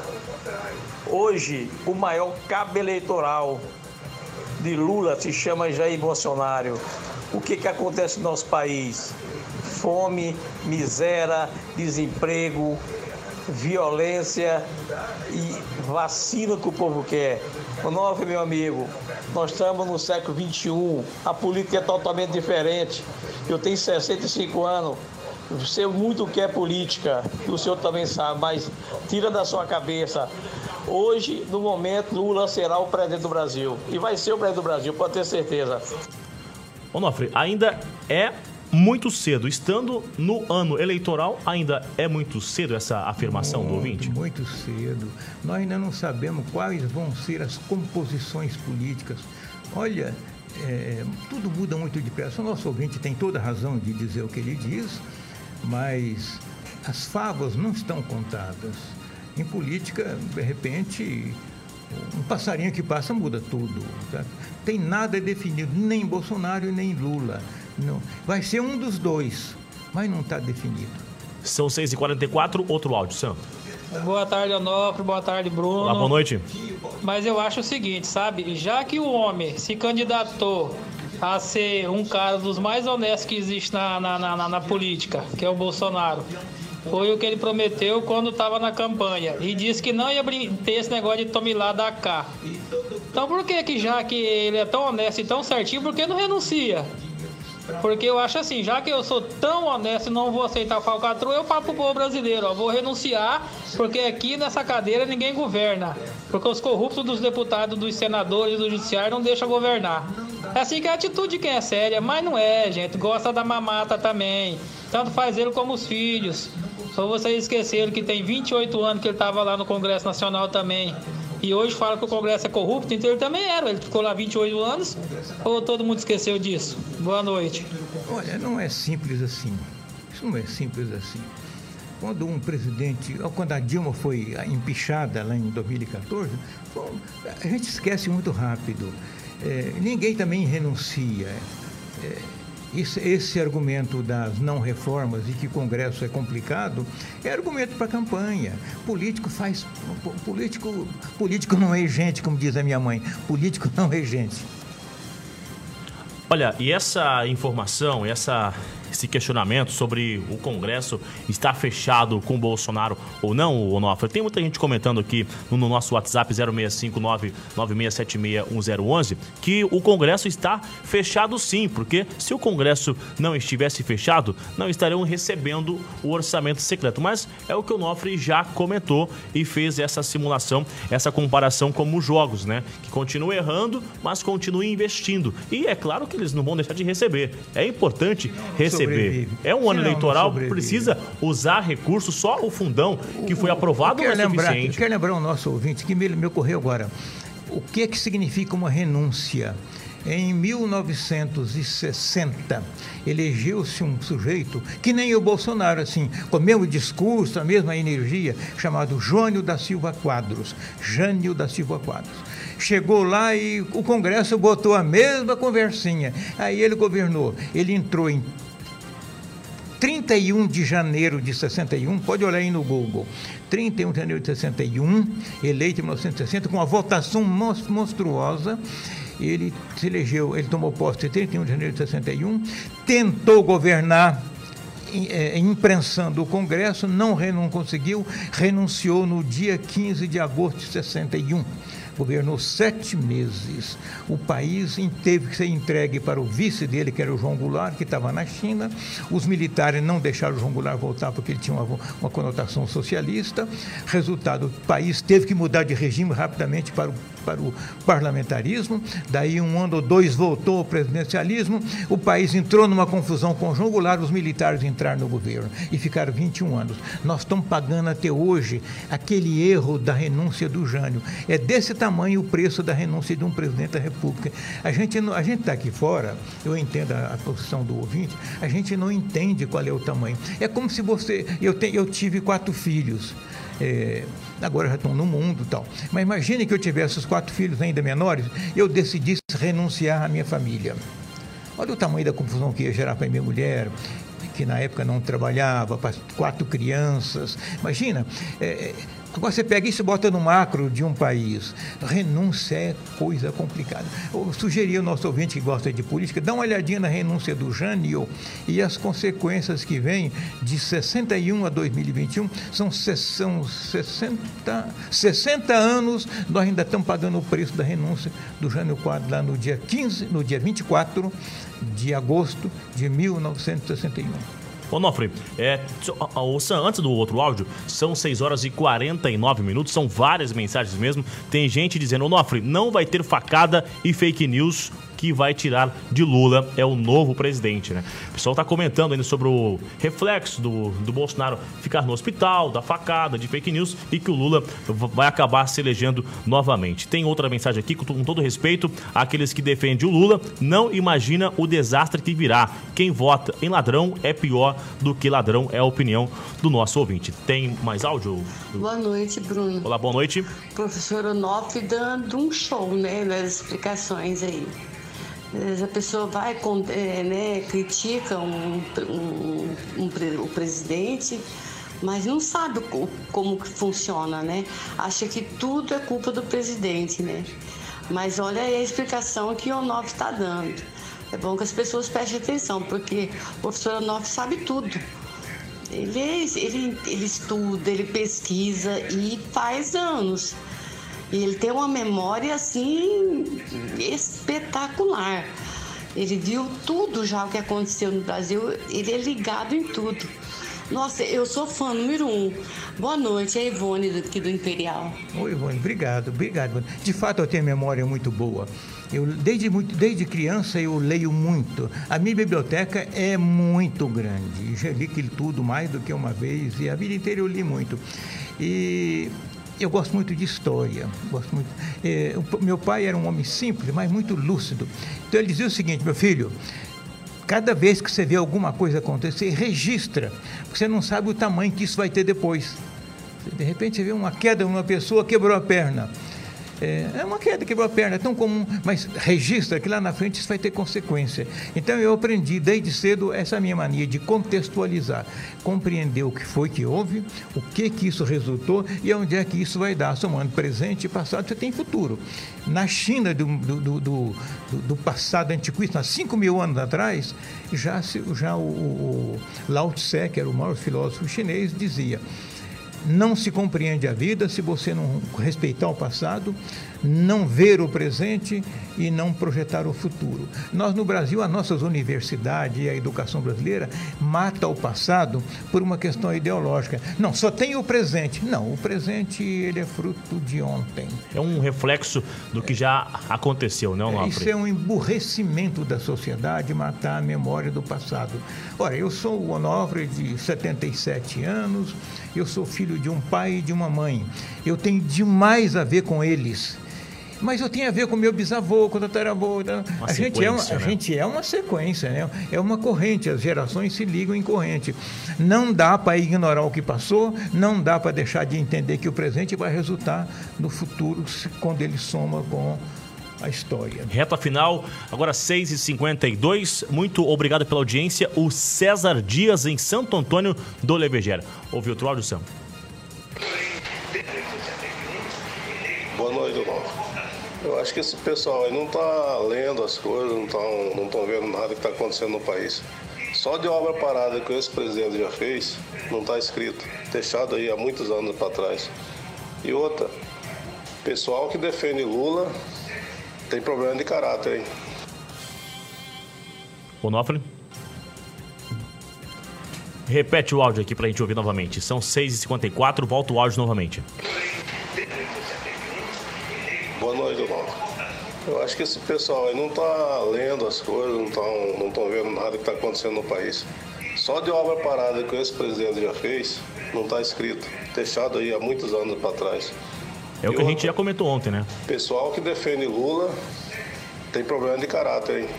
[SPEAKER 5] Hoje, o maior cabo eleitoral de Lula se chama Jair Bolsonaro. O que, que acontece no nosso país? Fome, miséria, desemprego, violência e vacina que o povo quer. O novo, meu amigo, nós estamos no século XXI, a política é totalmente diferente. Eu tenho 65 anos, sei muito o que é política, o senhor também sabe, mas tira da sua cabeça. Hoje, no momento, Lula será o presidente do Brasil. E vai ser o presidente do Brasil, pode ter certeza.
[SPEAKER 2] Onofre, ainda é muito cedo. Estando no ano eleitoral, ainda é muito cedo essa afirmação
[SPEAKER 3] muito,
[SPEAKER 2] do ouvinte?
[SPEAKER 3] Muito cedo. Nós ainda não sabemos quais vão ser as composições políticas. Olha, é, tudo muda muito depressa. O nosso ouvinte tem toda a razão de dizer o que ele diz, mas as favas não estão contadas. Em política, de repente, um passarinho que passa muda tudo. Tá? Tem nada definido, nem Bolsonaro nem Lula. Não. Vai ser um dos dois, mas não está definido.
[SPEAKER 2] São 6h44, outro áudio, Sam.
[SPEAKER 6] Boa tarde, Onofre. Boa tarde, Bruno.
[SPEAKER 2] Olá, boa noite.
[SPEAKER 6] Mas eu acho o seguinte, sabe? Já que o homem se candidatou a ser um cara dos mais honestos que existe na, na, na, na política, que é o Bolsonaro, foi o que ele prometeu quando estava na campanha. E disse que não ia ter esse negócio de tome lá da cá. Então por que que já que ele é tão honesto e tão certinho, por que não renuncia? Porque eu acho assim, já que eu sou tão honesto e não vou aceitar falcatrua, eu falo pro povo brasileiro, ó, vou renunciar, porque aqui nessa cadeira ninguém governa. Porque os corruptos dos deputados, dos senadores do judiciário não deixam governar. É assim que é a atitude de quem é séria, mas não é, gente. Gosta da mamata também. Tanto faz ele como os filhos. Só vocês esqueceram que tem 28 anos que ele estava lá no Congresso Nacional também. E hoje fala que o Congresso é corrupto, então ele também era. Ele ficou lá 28 anos. Ou todo mundo esqueceu disso? Boa noite.
[SPEAKER 3] Olha, não é simples assim. Isso não é simples assim. Quando um presidente, quando a Dilma foi empichada lá em 2014, a gente esquece muito rápido. É, ninguém também renuncia. É, esse, esse, argumento das não reformas e que Congresso é complicado é argumento para campanha. Político faz. Político, político não é gente, como diz a minha mãe. Político não é gente.
[SPEAKER 2] Olha, e essa informação, essa esse questionamento sobre o Congresso estar fechado com Bolsonaro ou não, Onofre. Tem muita gente comentando aqui no nosso WhatsApp 0659-9676-1011 que o Congresso está fechado sim, porque se o Congresso não estivesse fechado, não estariam recebendo o orçamento secreto. Mas é o que o Onofre já comentou e fez essa simulação, essa comparação como jogos, né? Que continua errando, mas continua investindo. E é claro que eles não vão deixar de receber. É importante receber sobrevive. É um ano eleitoral, precisa usar recursos, só o fundão que foi aprovado não é
[SPEAKER 3] lembrar,
[SPEAKER 2] suficiente.
[SPEAKER 3] Quero lembrar o nosso ouvinte que me, me ocorreu agora. O que é que significa uma renúncia? Em 1960, elegeu-se um sujeito que nem o Bolsonaro, assim, com o mesmo discurso, a mesma energia, chamado Jônio da Silva Quadros. Jânio da Silva Quadros. Chegou lá e o Congresso botou a mesma conversinha. Aí ele governou. Ele entrou em 31 de janeiro de 61, pode olhar aí no Google. 31 de janeiro de 61, eleito em 1960, com uma votação monstruosa. Ele se elegeu, ele tomou posse em 31 de janeiro de 61, tentou governar é, imprensando o Congresso, não, não conseguiu, renunciou no dia 15 de agosto de 61 governou sete meses. O país teve que ser entregue para o vice dele, que era o João Goulart, que estava na China. Os militares não deixaram o João Goulart voltar porque ele tinha uma, uma conotação socialista. Resultado, o país teve que mudar de regime rapidamente para o para o parlamentarismo, daí um ano ou dois voltou ao presidencialismo, o país entrou numa confusão Goulart, os militares entraram no governo e ficaram 21 anos. Nós estamos pagando até hoje aquele erro da renúncia do Jânio. É desse tamanho o preço da renúncia de um presidente da República. A gente a gente está aqui fora, eu entendo a, a, posição do ouvinte, a gente não entende qual é o tamanho. É como se você, eu, te, eu tive quatro filhos. É, agora já estão no mundo e tal. Mas imagine que eu tivesse os quatro filhos ainda menores, eu decidisse renunciar à minha família. Olha o tamanho da confusão que ia gerar para minha mulher, que na época não trabalhava, para quatro crianças. Imagina, é, é Agora você pega isso e bota no macro de um país. Renúncia é coisa complicada. Eu sugeri ao nosso ouvinte que gosta de política, dá uma olhadinha na renúncia do Jânio e as consequências que vêm de 61 a 2021 são, são 60, 60 anos, nós ainda estamos pagando o preço da renúncia do Jânio Quadro lá no dia 15, no dia 24 de agosto de 1961.
[SPEAKER 2] Onofre, é, o antes do outro áudio, são 6 horas e 49 minutos, são várias mensagens mesmo. Tem gente dizendo, Onofre, não vai ter facada e fake news que vai tirar de Lula é o novo presidente, né? O pessoal está comentando ainda sobre o reflexo do, do Bolsonaro ficar no hospital, da facada, de fake news e que o Lula vai acabar se elegendo novamente. Tem outra mensagem aqui, com todo respeito àqueles que defendem o Lula, não imagina o desastre que virá. Quem vota em ladrão é pior do que ladrão, é a opinião do nosso ouvinte. Tem mais áudio?
[SPEAKER 7] Boa noite, Bruno.
[SPEAKER 2] Olá, boa noite.
[SPEAKER 7] Professor Onof dando um show, né, nas explicações aí. A pessoa vai, é, né, critica um, um, um, o presidente, mas não sabe como que funciona, né? Acha que tudo é culpa do presidente, né? Mas olha aí a explicação que o Onofre está dando. É bom que as pessoas prestem atenção, porque o professor Onofre sabe tudo. Ele, ele, ele estuda, ele pesquisa e faz anos. E ele tem uma memória assim espetacular. Ele viu tudo já o que aconteceu no Brasil, ele é ligado em tudo. Nossa, eu sou fã número um. Boa noite, é Ivone aqui do Imperial.
[SPEAKER 3] Oi, Ivone, obrigado, obrigado. De fato, eu tenho memória muito boa. Eu, desde, muito, desde criança eu leio muito. A minha biblioteca é muito grande. Já li tudo mais do que uma vez e a vida inteira eu li muito. E eu gosto muito de história. Gosto muito. É, meu pai era um homem simples, mas muito lúcido. Então ele dizia o seguinte, meu filho, cada vez que você vê alguma coisa acontecer, registra, porque você não sabe o tamanho que isso vai ter depois. De repente você vê uma queda, uma pessoa quebrou a perna. É, é uma queda, quebrou a perna, é tão comum, mas registra que lá na frente isso vai ter consequência. Então eu aprendi desde cedo essa minha mania de contextualizar, compreender o que foi que houve, o que que isso resultou e onde é que isso vai dar, somando presente e passado, você tem futuro. Na China do, do, do, do passado antiquista, há 5 mil anos atrás, já, já o, o Lao Tse, que era o maior filósofo chinês, dizia não se compreende a vida se você não respeitar o passado, não ver o presente e não projetar o futuro. Nós no Brasil, as nossas universidades e a educação brasileira mata o passado por uma questão ideológica. Não, só tem o presente. Não, o presente ele é fruto de ontem.
[SPEAKER 2] É um reflexo do que já aconteceu, não, Onofre?
[SPEAKER 3] Isso é um emburrecimento da sociedade matar a memória do passado. Ora, eu sou o Onofre de 77 anos, eu sou filho de um pai e de uma mãe. Eu tenho demais a ver com eles. Mas eu tenho a ver com meu bisavô, com o tataravô. Né? a, gente é uma, a né? gente é uma sequência, né? é uma corrente, as gerações se ligam em corrente. Não dá para ignorar o que passou, não dá para deixar de entender que o presente vai resultar no futuro quando ele soma com a história.
[SPEAKER 2] Reta final, agora 6h52. Muito obrigado pela audiência. O César Dias, em Santo Antônio do Levegera. Ouviu outro áudio, Sam?
[SPEAKER 8] Boa noite, irmão. Eu acho que esse pessoal aí não está lendo as coisas, não estão não tão vendo nada que está acontecendo no país. Só de obra parada que esse presidente já fez, não está escrito. Deixado aí há muitos anos para trás. E outra, pessoal que defende Lula tem problema de caráter, hein?
[SPEAKER 2] Onofre? Repete o áudio aqui pra gente ouvir novamente. São 6h54, volta o áudio novamente.
[SPEAKER 8] Boa noite, irmão. Eu acho que esse pessoal aí não tá lendo as coisas, não estão não tão vendo nada que está acontecendo no país. Só de obra parada que esse presidente já fez, não está escrito. Deixado aí há muitos anos para trás.
[SPEAKER 2] É o que a gente já comentou ontem, né?
[SPEAKER 8] Pessoal que defende Lula tem problema de caráter, hein?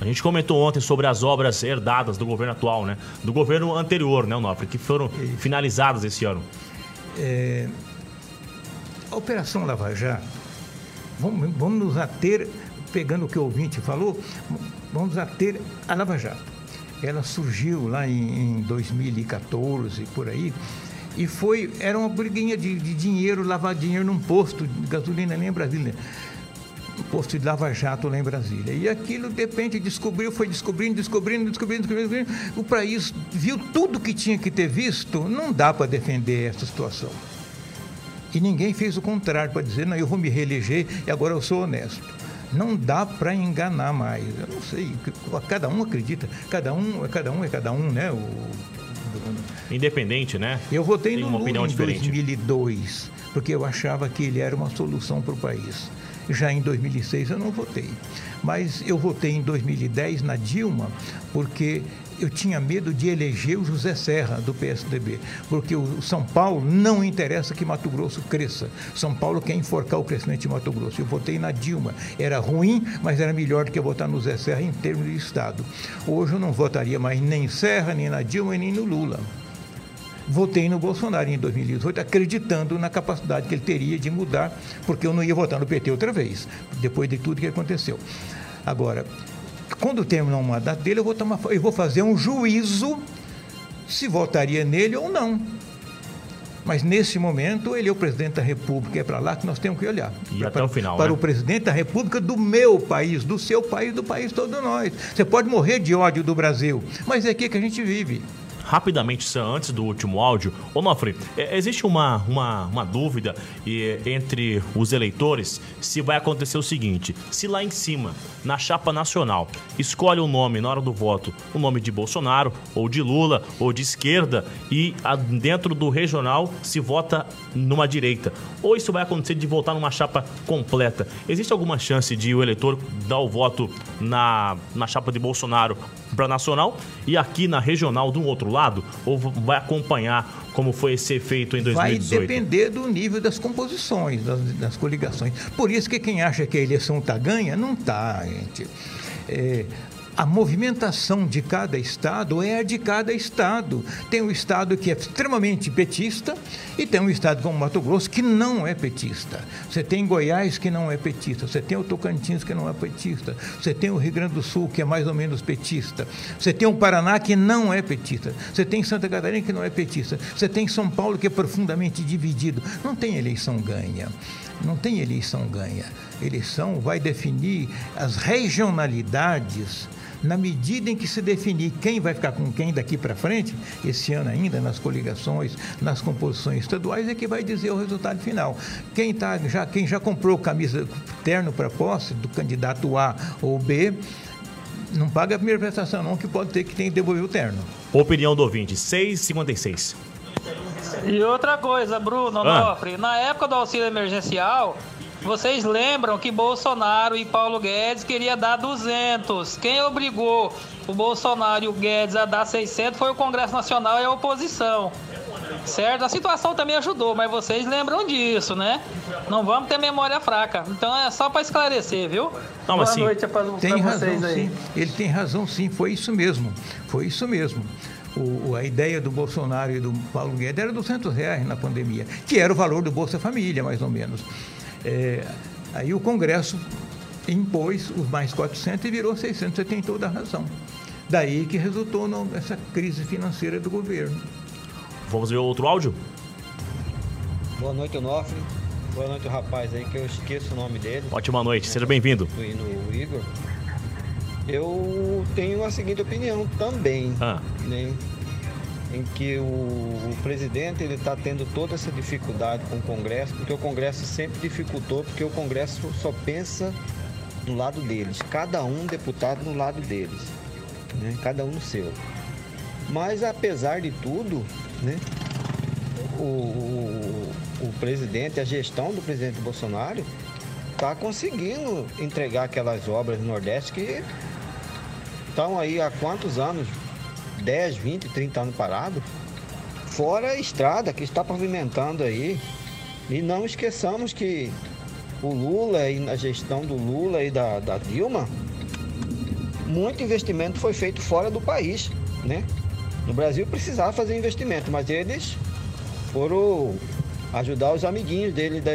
[SPEAKER 2] A gente comentou ontem sobre as obras herdadas do governo atual, né? Do governo anterior, né, Onofre, que foram finalizadas esse ano.
[SPEAKER 3] É, a Operação Lava Jato, vamos, vamos nos ater, pegando o que o ouvinte falou, vamos ater a Lava Jato. Ela surgiu lá em, em 2014, por aí, e foi, era uma briguinha de, de dinheiro, lavar dinheiro num posto de gasolina nem em Brasília. Posto de lava-jato lá em Brasília. E aquilo, de repente, descobriu, foi descobrindo, descobrindo, descobrindo, descobrindo. O país viu tudo que tinha que ter visto. Não dá para defender essa situação. E ninguém fez o contrário para dizer, não, eu vou me reeleger e agora eu sou honesto. Não dá para enganar mais. Eu não sei, cada um acredita, cada um, cada um é cada um, né? O,
[SPEAKER 2] independente, né?
[SPEAKER 3] Eu votei
[SPEAKER 2] Tem
[SPEAKER 3] no
[SPEAKER 2] uma
[SPEAKER 3] Lula
[SPEAKER 2] opinião
[SPEAKER 3] em
[SPEAKER 2] diferente.
[SPEAKER 3] 2002, porque eu achava que ele era uma solução para o país. Já em 2006 eu não votei. Mas eu votei em 2010 na Dilma, porque eu tinha medo de eleger o José Serra, do PSDB. Porque o São Paulo não interessa que Mato Grosso cresça. São Paulo quer enforcar o crescimento de Mato Grosso. Eu votei na Dilma. Era ruim, mas era melhor do que votar no Zé Serra em termos de Estado. Hoje eu não votaria mais nem em Serra, nem na Dilma, nem no Lula votei no Bolsonaro em 2018, acreditando na capacidade que ele teria de mudar, porque eu não ia votar no PT outra vez, depois de tudo que aconteceu. Agora, quando terminar o mandato dele, eu vou, tomar, eu vou fazer um juízo se votaria nele ou não. Mas nesse momento, ele é o presidente da República, é para lá que nós temos que olhar.
[SPEAKER 2] E
[SPEAKER 3] para,
[SPEAKER 2] até o final,
[SPEAKER 3] Para
[SPEAKER 2] né?
[SPEAKER 3] o presidente da República do meu país, do seu país, do país todo nós. Você pode morrer de ódio do Brasil, mas é aqui que a gente vive.
[SPEAKER 2] Rapidamente, antes do último áudio. Ô, Nofre, é, existe uma, uma, uma dúvida e, entre os eleitores se vai acontecer o seguinte: se lá em cima, na chapa nacional, escolhe o nome na hora do voto, o nome de Bolsonaro, ou de Lula, ou de esquerda, e dentro do regional se vota numa direita. Ou isso vai acontecer de votar numa chapa completa. Existe alguma chance de o eleitor dar o voto na, na chapa de Bolsonaro para nacional e aqui na regional do outro lado? Ou vai acompanhar como foi esse efeito em
[SPEAKER 3] Vai
[SPEAKER 2] 2018?
[SPEAKER 3] depender do nível das composições, das, das coligações. Por isso que quem acha que a eleição está ganha, não está, gente. É, a movimentação de cada estado é a de cada estado. Tem um estado que é extremamente petista e tem um estado como Mato Grosso que não é petista. Você tem Goiás que não é petista, você tem o Tocantins que não é petista, você tem o Rio Grande do Sul que é mais ou menos petista, você tem o Paraná que não é petista, você tem Santa Catarina que não é petista, você tem São Paulo que é profundamente dividido. Não tem eleição ganha. Não tem eleição ganha. Eleição vai definir as regionalidades na medida em que se definir quem vai ficar com quem daqui para frente, esse ano ainda, nas coligações, nas composições estaduais, é que vai dizer o resultado final. Quem, tá, já, quem já comprou camisa terno para posse do candidato A ou B, não paga a primeira prestação, não, que pode ter que tem que devolver o terno.
[SPEAKER 2] Opinião do ouvinte, 6,56.
[SPEAKER 6] E outra coisa, Bruno,
[SPEAKER 2] Ah.
[SPEAKER 6] Onofre, na época do auxílio emergencial, vocês lembram que Bolsonaro e Paulo Guedes queria dar 200. Quem obrigou o Bolsonaro e o Guedes a dar 600 foi o Congresso Nacional e a oposição. Certo? A situação também ajudou, mas vocês lembram disso, né? Não vamos ter memória fraca. Então é só para esclarecer, viu?
[SPEAKER 2] Não, mas
[SPEAKER 6] Boa
[SPEAKER 2] sim.
[SPEAKER 6] noite para
[SPEAKER 3] Tem razão,
[SPEAKER 6] vocês aí.
[SPEAKER 3] sim. Ele tem razão, sim. Foi isso mesmo. Foi isso mesmo. O- a ideia do Bolsonaro e do Paulo Guedes era 200 reais na pandemia, que era o valor do Bolsa Família, mais ou menos. É, aí o Congresso impôs os mais 400 e virou 600. Você tem toda a razão. Daí que resultou no- nessa crise financeira do governo.
[SPEAKER 2] Vamos ver outro áudio?
[SPEAKER 9] Boa noite, Onofre. Boa noite, o rapaz aí, que eu esqueço o nome dele.
[SPEAKER 2] Ótima noite, seja bem-vindo.
[SPEAKER 9] Substituindo o Igor. Eu tenho a seguinte opinião também,
[SPEAKER 2] Ah.
[SPEAKER 9] né? Em que o, o presidente ele está tendo toda essa dificuldade com o Congresso, porque o Congresso sempre dificultou, porque o Congresso só pensa no lado deles, cada um deputado no lado deles, né? Cada um no seu. Mas apesar de tudo, né? o, o, o presidente, a gestão do presidente Bolsonaro está conseguindo entregar aquelas obras no Nordeste que estão aí há quantos anos? 10, 20, 30 anos parados? Fora a estrada que está pavimentando aí. E não esqueçamos que o Lula e na gestão do Lula e da, da Dilma, muito investimento foi feito fora do país, né? No Brasil precisava fazer investimento, mas eles foram ajudar os amiguinhos dele da,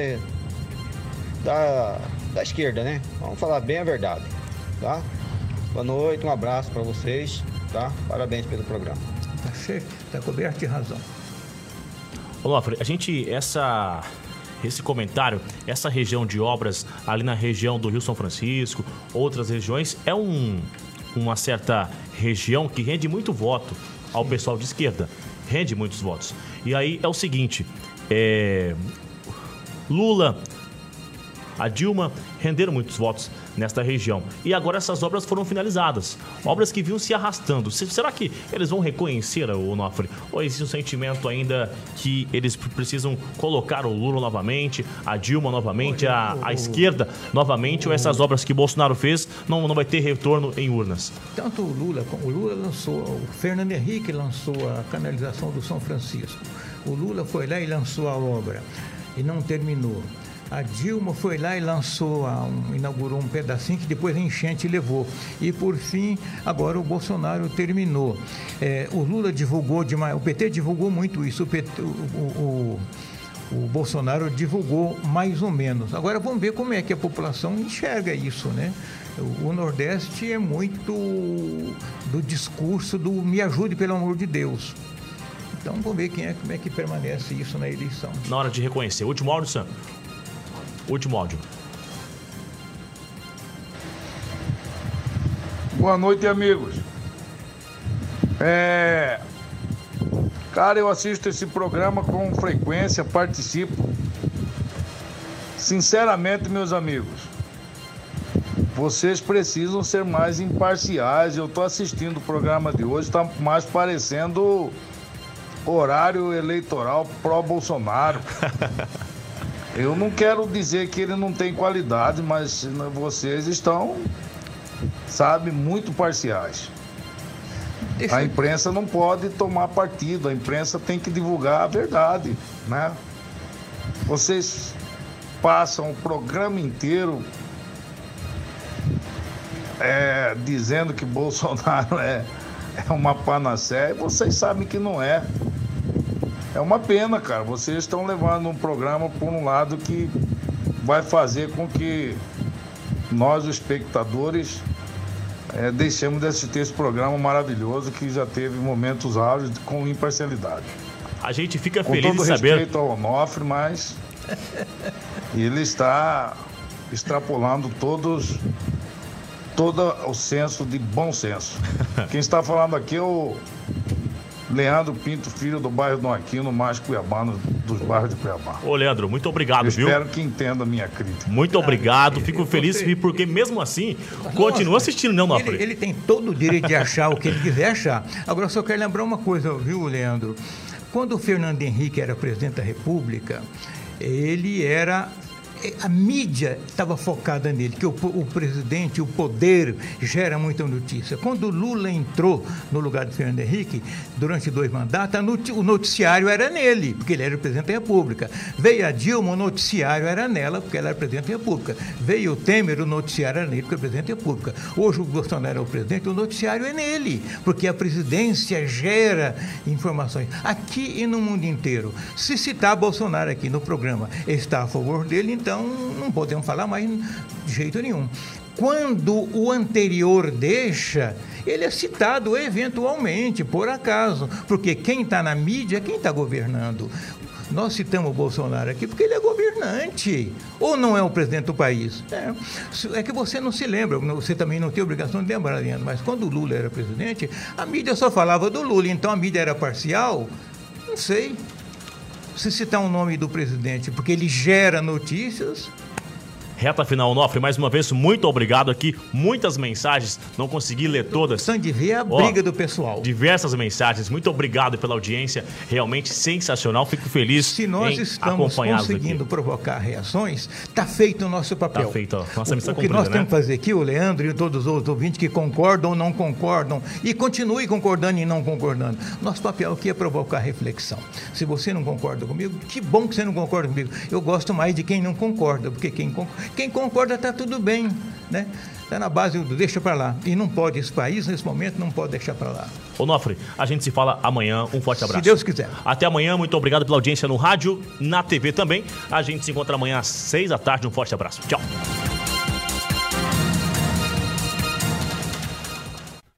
[SPEAKER 9] da, da esquerda, né? Vamos falar bem a verdade, tá? Boa noite, um abraço para vocês, tá? Parabéns pelo programa.
[SPEAKER 3] Está certo? Está coberto de razão.
[SPEAKER 2] Ô, Lofre, a gente, essa, esse comentário, essa região de obras ali na região do Rio São Francisco, outras regiões, é um, uma certa região que rende muito voto ao pessoal de esquerda. Rende muitos votos. E aí é o seguinte, é, Lula a Dilma, renderam muitos votos nesta região. E agora essas obras foram finalizadas. Obras que vinham se arrastando. Será que eles vão reconhecer o Onofre? Ou existe um sentimento ainda que eles precisam colocar o Lula novamente, a Dilma novamente, a, a esquerda novamente, ou essas obras que Bolsonaro fez não, não vai ter retorno em urnas?
[SPEAKER 3] Tanto o Lula, o Lula lançou, o Fernando Henrique lançou a canalização do São Francisco. O Lula foi lá e lançou a obra e não terminou. A Dilma foi lá e lançou, um, inaugurou um pedacinho que depois a enchente levou. E por fim, agora o Bolsonaro terminou. É, o Lula divulgou demais, o PT divulgou muito isso. O, PT, o, o, o Bolsonaro divulgou mais ou menos. Agora vamos ver como é que a população enxerga isso, né? O Nordeste é muito do discurso do me ajude pelo amor de Deus. Então vamos ver quem é, como é que permanece isso na eleição.
[SPEAKER 2] Na hora de reconhecer. Último áudio, Sam. Último áudio.
[SPEAKER 10] Boa noite, amigos. É... Cara, eu assisto esse programa com frequência, participo. Sinceramente, meus amigos, vocês precisam ser mais imparciais. Eu estou assistindo o programa de hoje, está mais parecendo horário eleitoral pró-Bolsonaro. <laughs> Eu não quero dizer que ele não tem qualidade, mas vocês estão, sabe, muito parciais. A imprensa não pode tomar partido, a imprensa tem que divulgar a verdade, né? Vocês passam o programa inteiro é, dizendo que Bolsonaro <laughs> é, é uma panaceia, e vocês sabem que não é. É uma pena, cara. Vocês estão levando um programa por um lado que vai fazer com que nós, os espectadores, é, deixemos de assistir esse programa maravilhoso que já teve momentos áureos com imparcialidade.
[SPEAKER 2] A gente fica com feliz em saber.
[SPEAKER 10] Com respeito ao Onofre, mas <laughs> ele está extrapolando todos todo o senso de bom senso. <laughs> Quem está falando aqui é o Leandro Pinto, filho do bairro do Aquino, mais Cuiabano, dos bairros de Cuiabá.
[SPEAKER 2] Ô, Leandro, muito obrigado,
[SPEAKER 10] Eu
[SPEAKER 2] viu?
[SPEAKER 10] Espero que entenda a minha crítica.
[SPEAKER 2] Muito obrigado, fico feliz porque mesmo assim, continua assistindo, não,
[SPEAKER 3] Nofre? Ele, ele tem todo o direito de achar o que ele quiser achar. Agora, só quero lembrar uma coisa, viu, Leandro? Quando o Fernando Henrique era presidente da República, ele era a mídia estava focada nele, que o, o, presidente, o poder gera muita notícia. Quando Lula entrou no lugar de Fernando Henrique, durante dois mandatos, o noticiário era nele, porque ele era o presidente da República. Veio a Dilma, o noticiário era nela, porque ela era presidente da República. Veio o Temer, o noticiário era nele, porque era presidente da República. Hoje o Bolsonaro é o presidente, o noticiário é nele, porque a presidência gera informações. Aqui e no mundo inteiro. Se citar Bolsonaro aqui no programa, está a favor dele, então então não podemos falar mais de jeito nenhum. Quando o anterior deixa, ele é citado eventualmente, por acaso, porque quem está na mídia é quem está governando. Nós citamos o Bolsonaro aqui porque ele é governante. Ou não é o presidente do país? É, é, que você não se lembra, você também não tem obrigação de lembrar, Leandro, mas quando o Lula era presidente, a mídia só falava do Lula, então a mídia era parcial? Não sei se citar o um nome do presidente, porque ele gera notícias
[SPEAKER 2] Reta final, Nofre, mais uma vez, muito obrigado aqui. Muitas mensagens, não consegui ler todas.
[SPEAKER 3] São de ver a briga do pessoal.
[SPEAKER 2] Diversas mensagens, muito obrigado pela audiência, realmente sensacional. Fico feliz
[SPEAKER 3] Se nós estamos conseguindo aqui. provocar reações, está feito o nosso papel.
[SPEAKER 2] Está feito, nossa missão
[SPEAKER 3] o, o que nós né? temos que fazer aqui, o Leandro e todos os outros ouvintes que concordam ou não concordam, e continue concordando e não concordando. Nosso papel aqui é provocar reflexão. Se você não concorda comigo, que bom que você não concorda comigo. Eu gosto mais de quem não concorda, porque quem concorda quem concorda está tudo bem, né? Está na base do deixa para lá. E não pode, esse país nesse momento não pode deixar para lá.
[SPEAKER 2] Ô Nofre, a gente se fala amanhã. Um forte abraço.
[SPEAKER 3] Se Deus quiser.
[SPEAKER 2] Até amanhã, muito obrigado pela audiência no rádio, na TV também. A gente se encontra amanhã às seis da tarde. Um forte abraço. Tchau.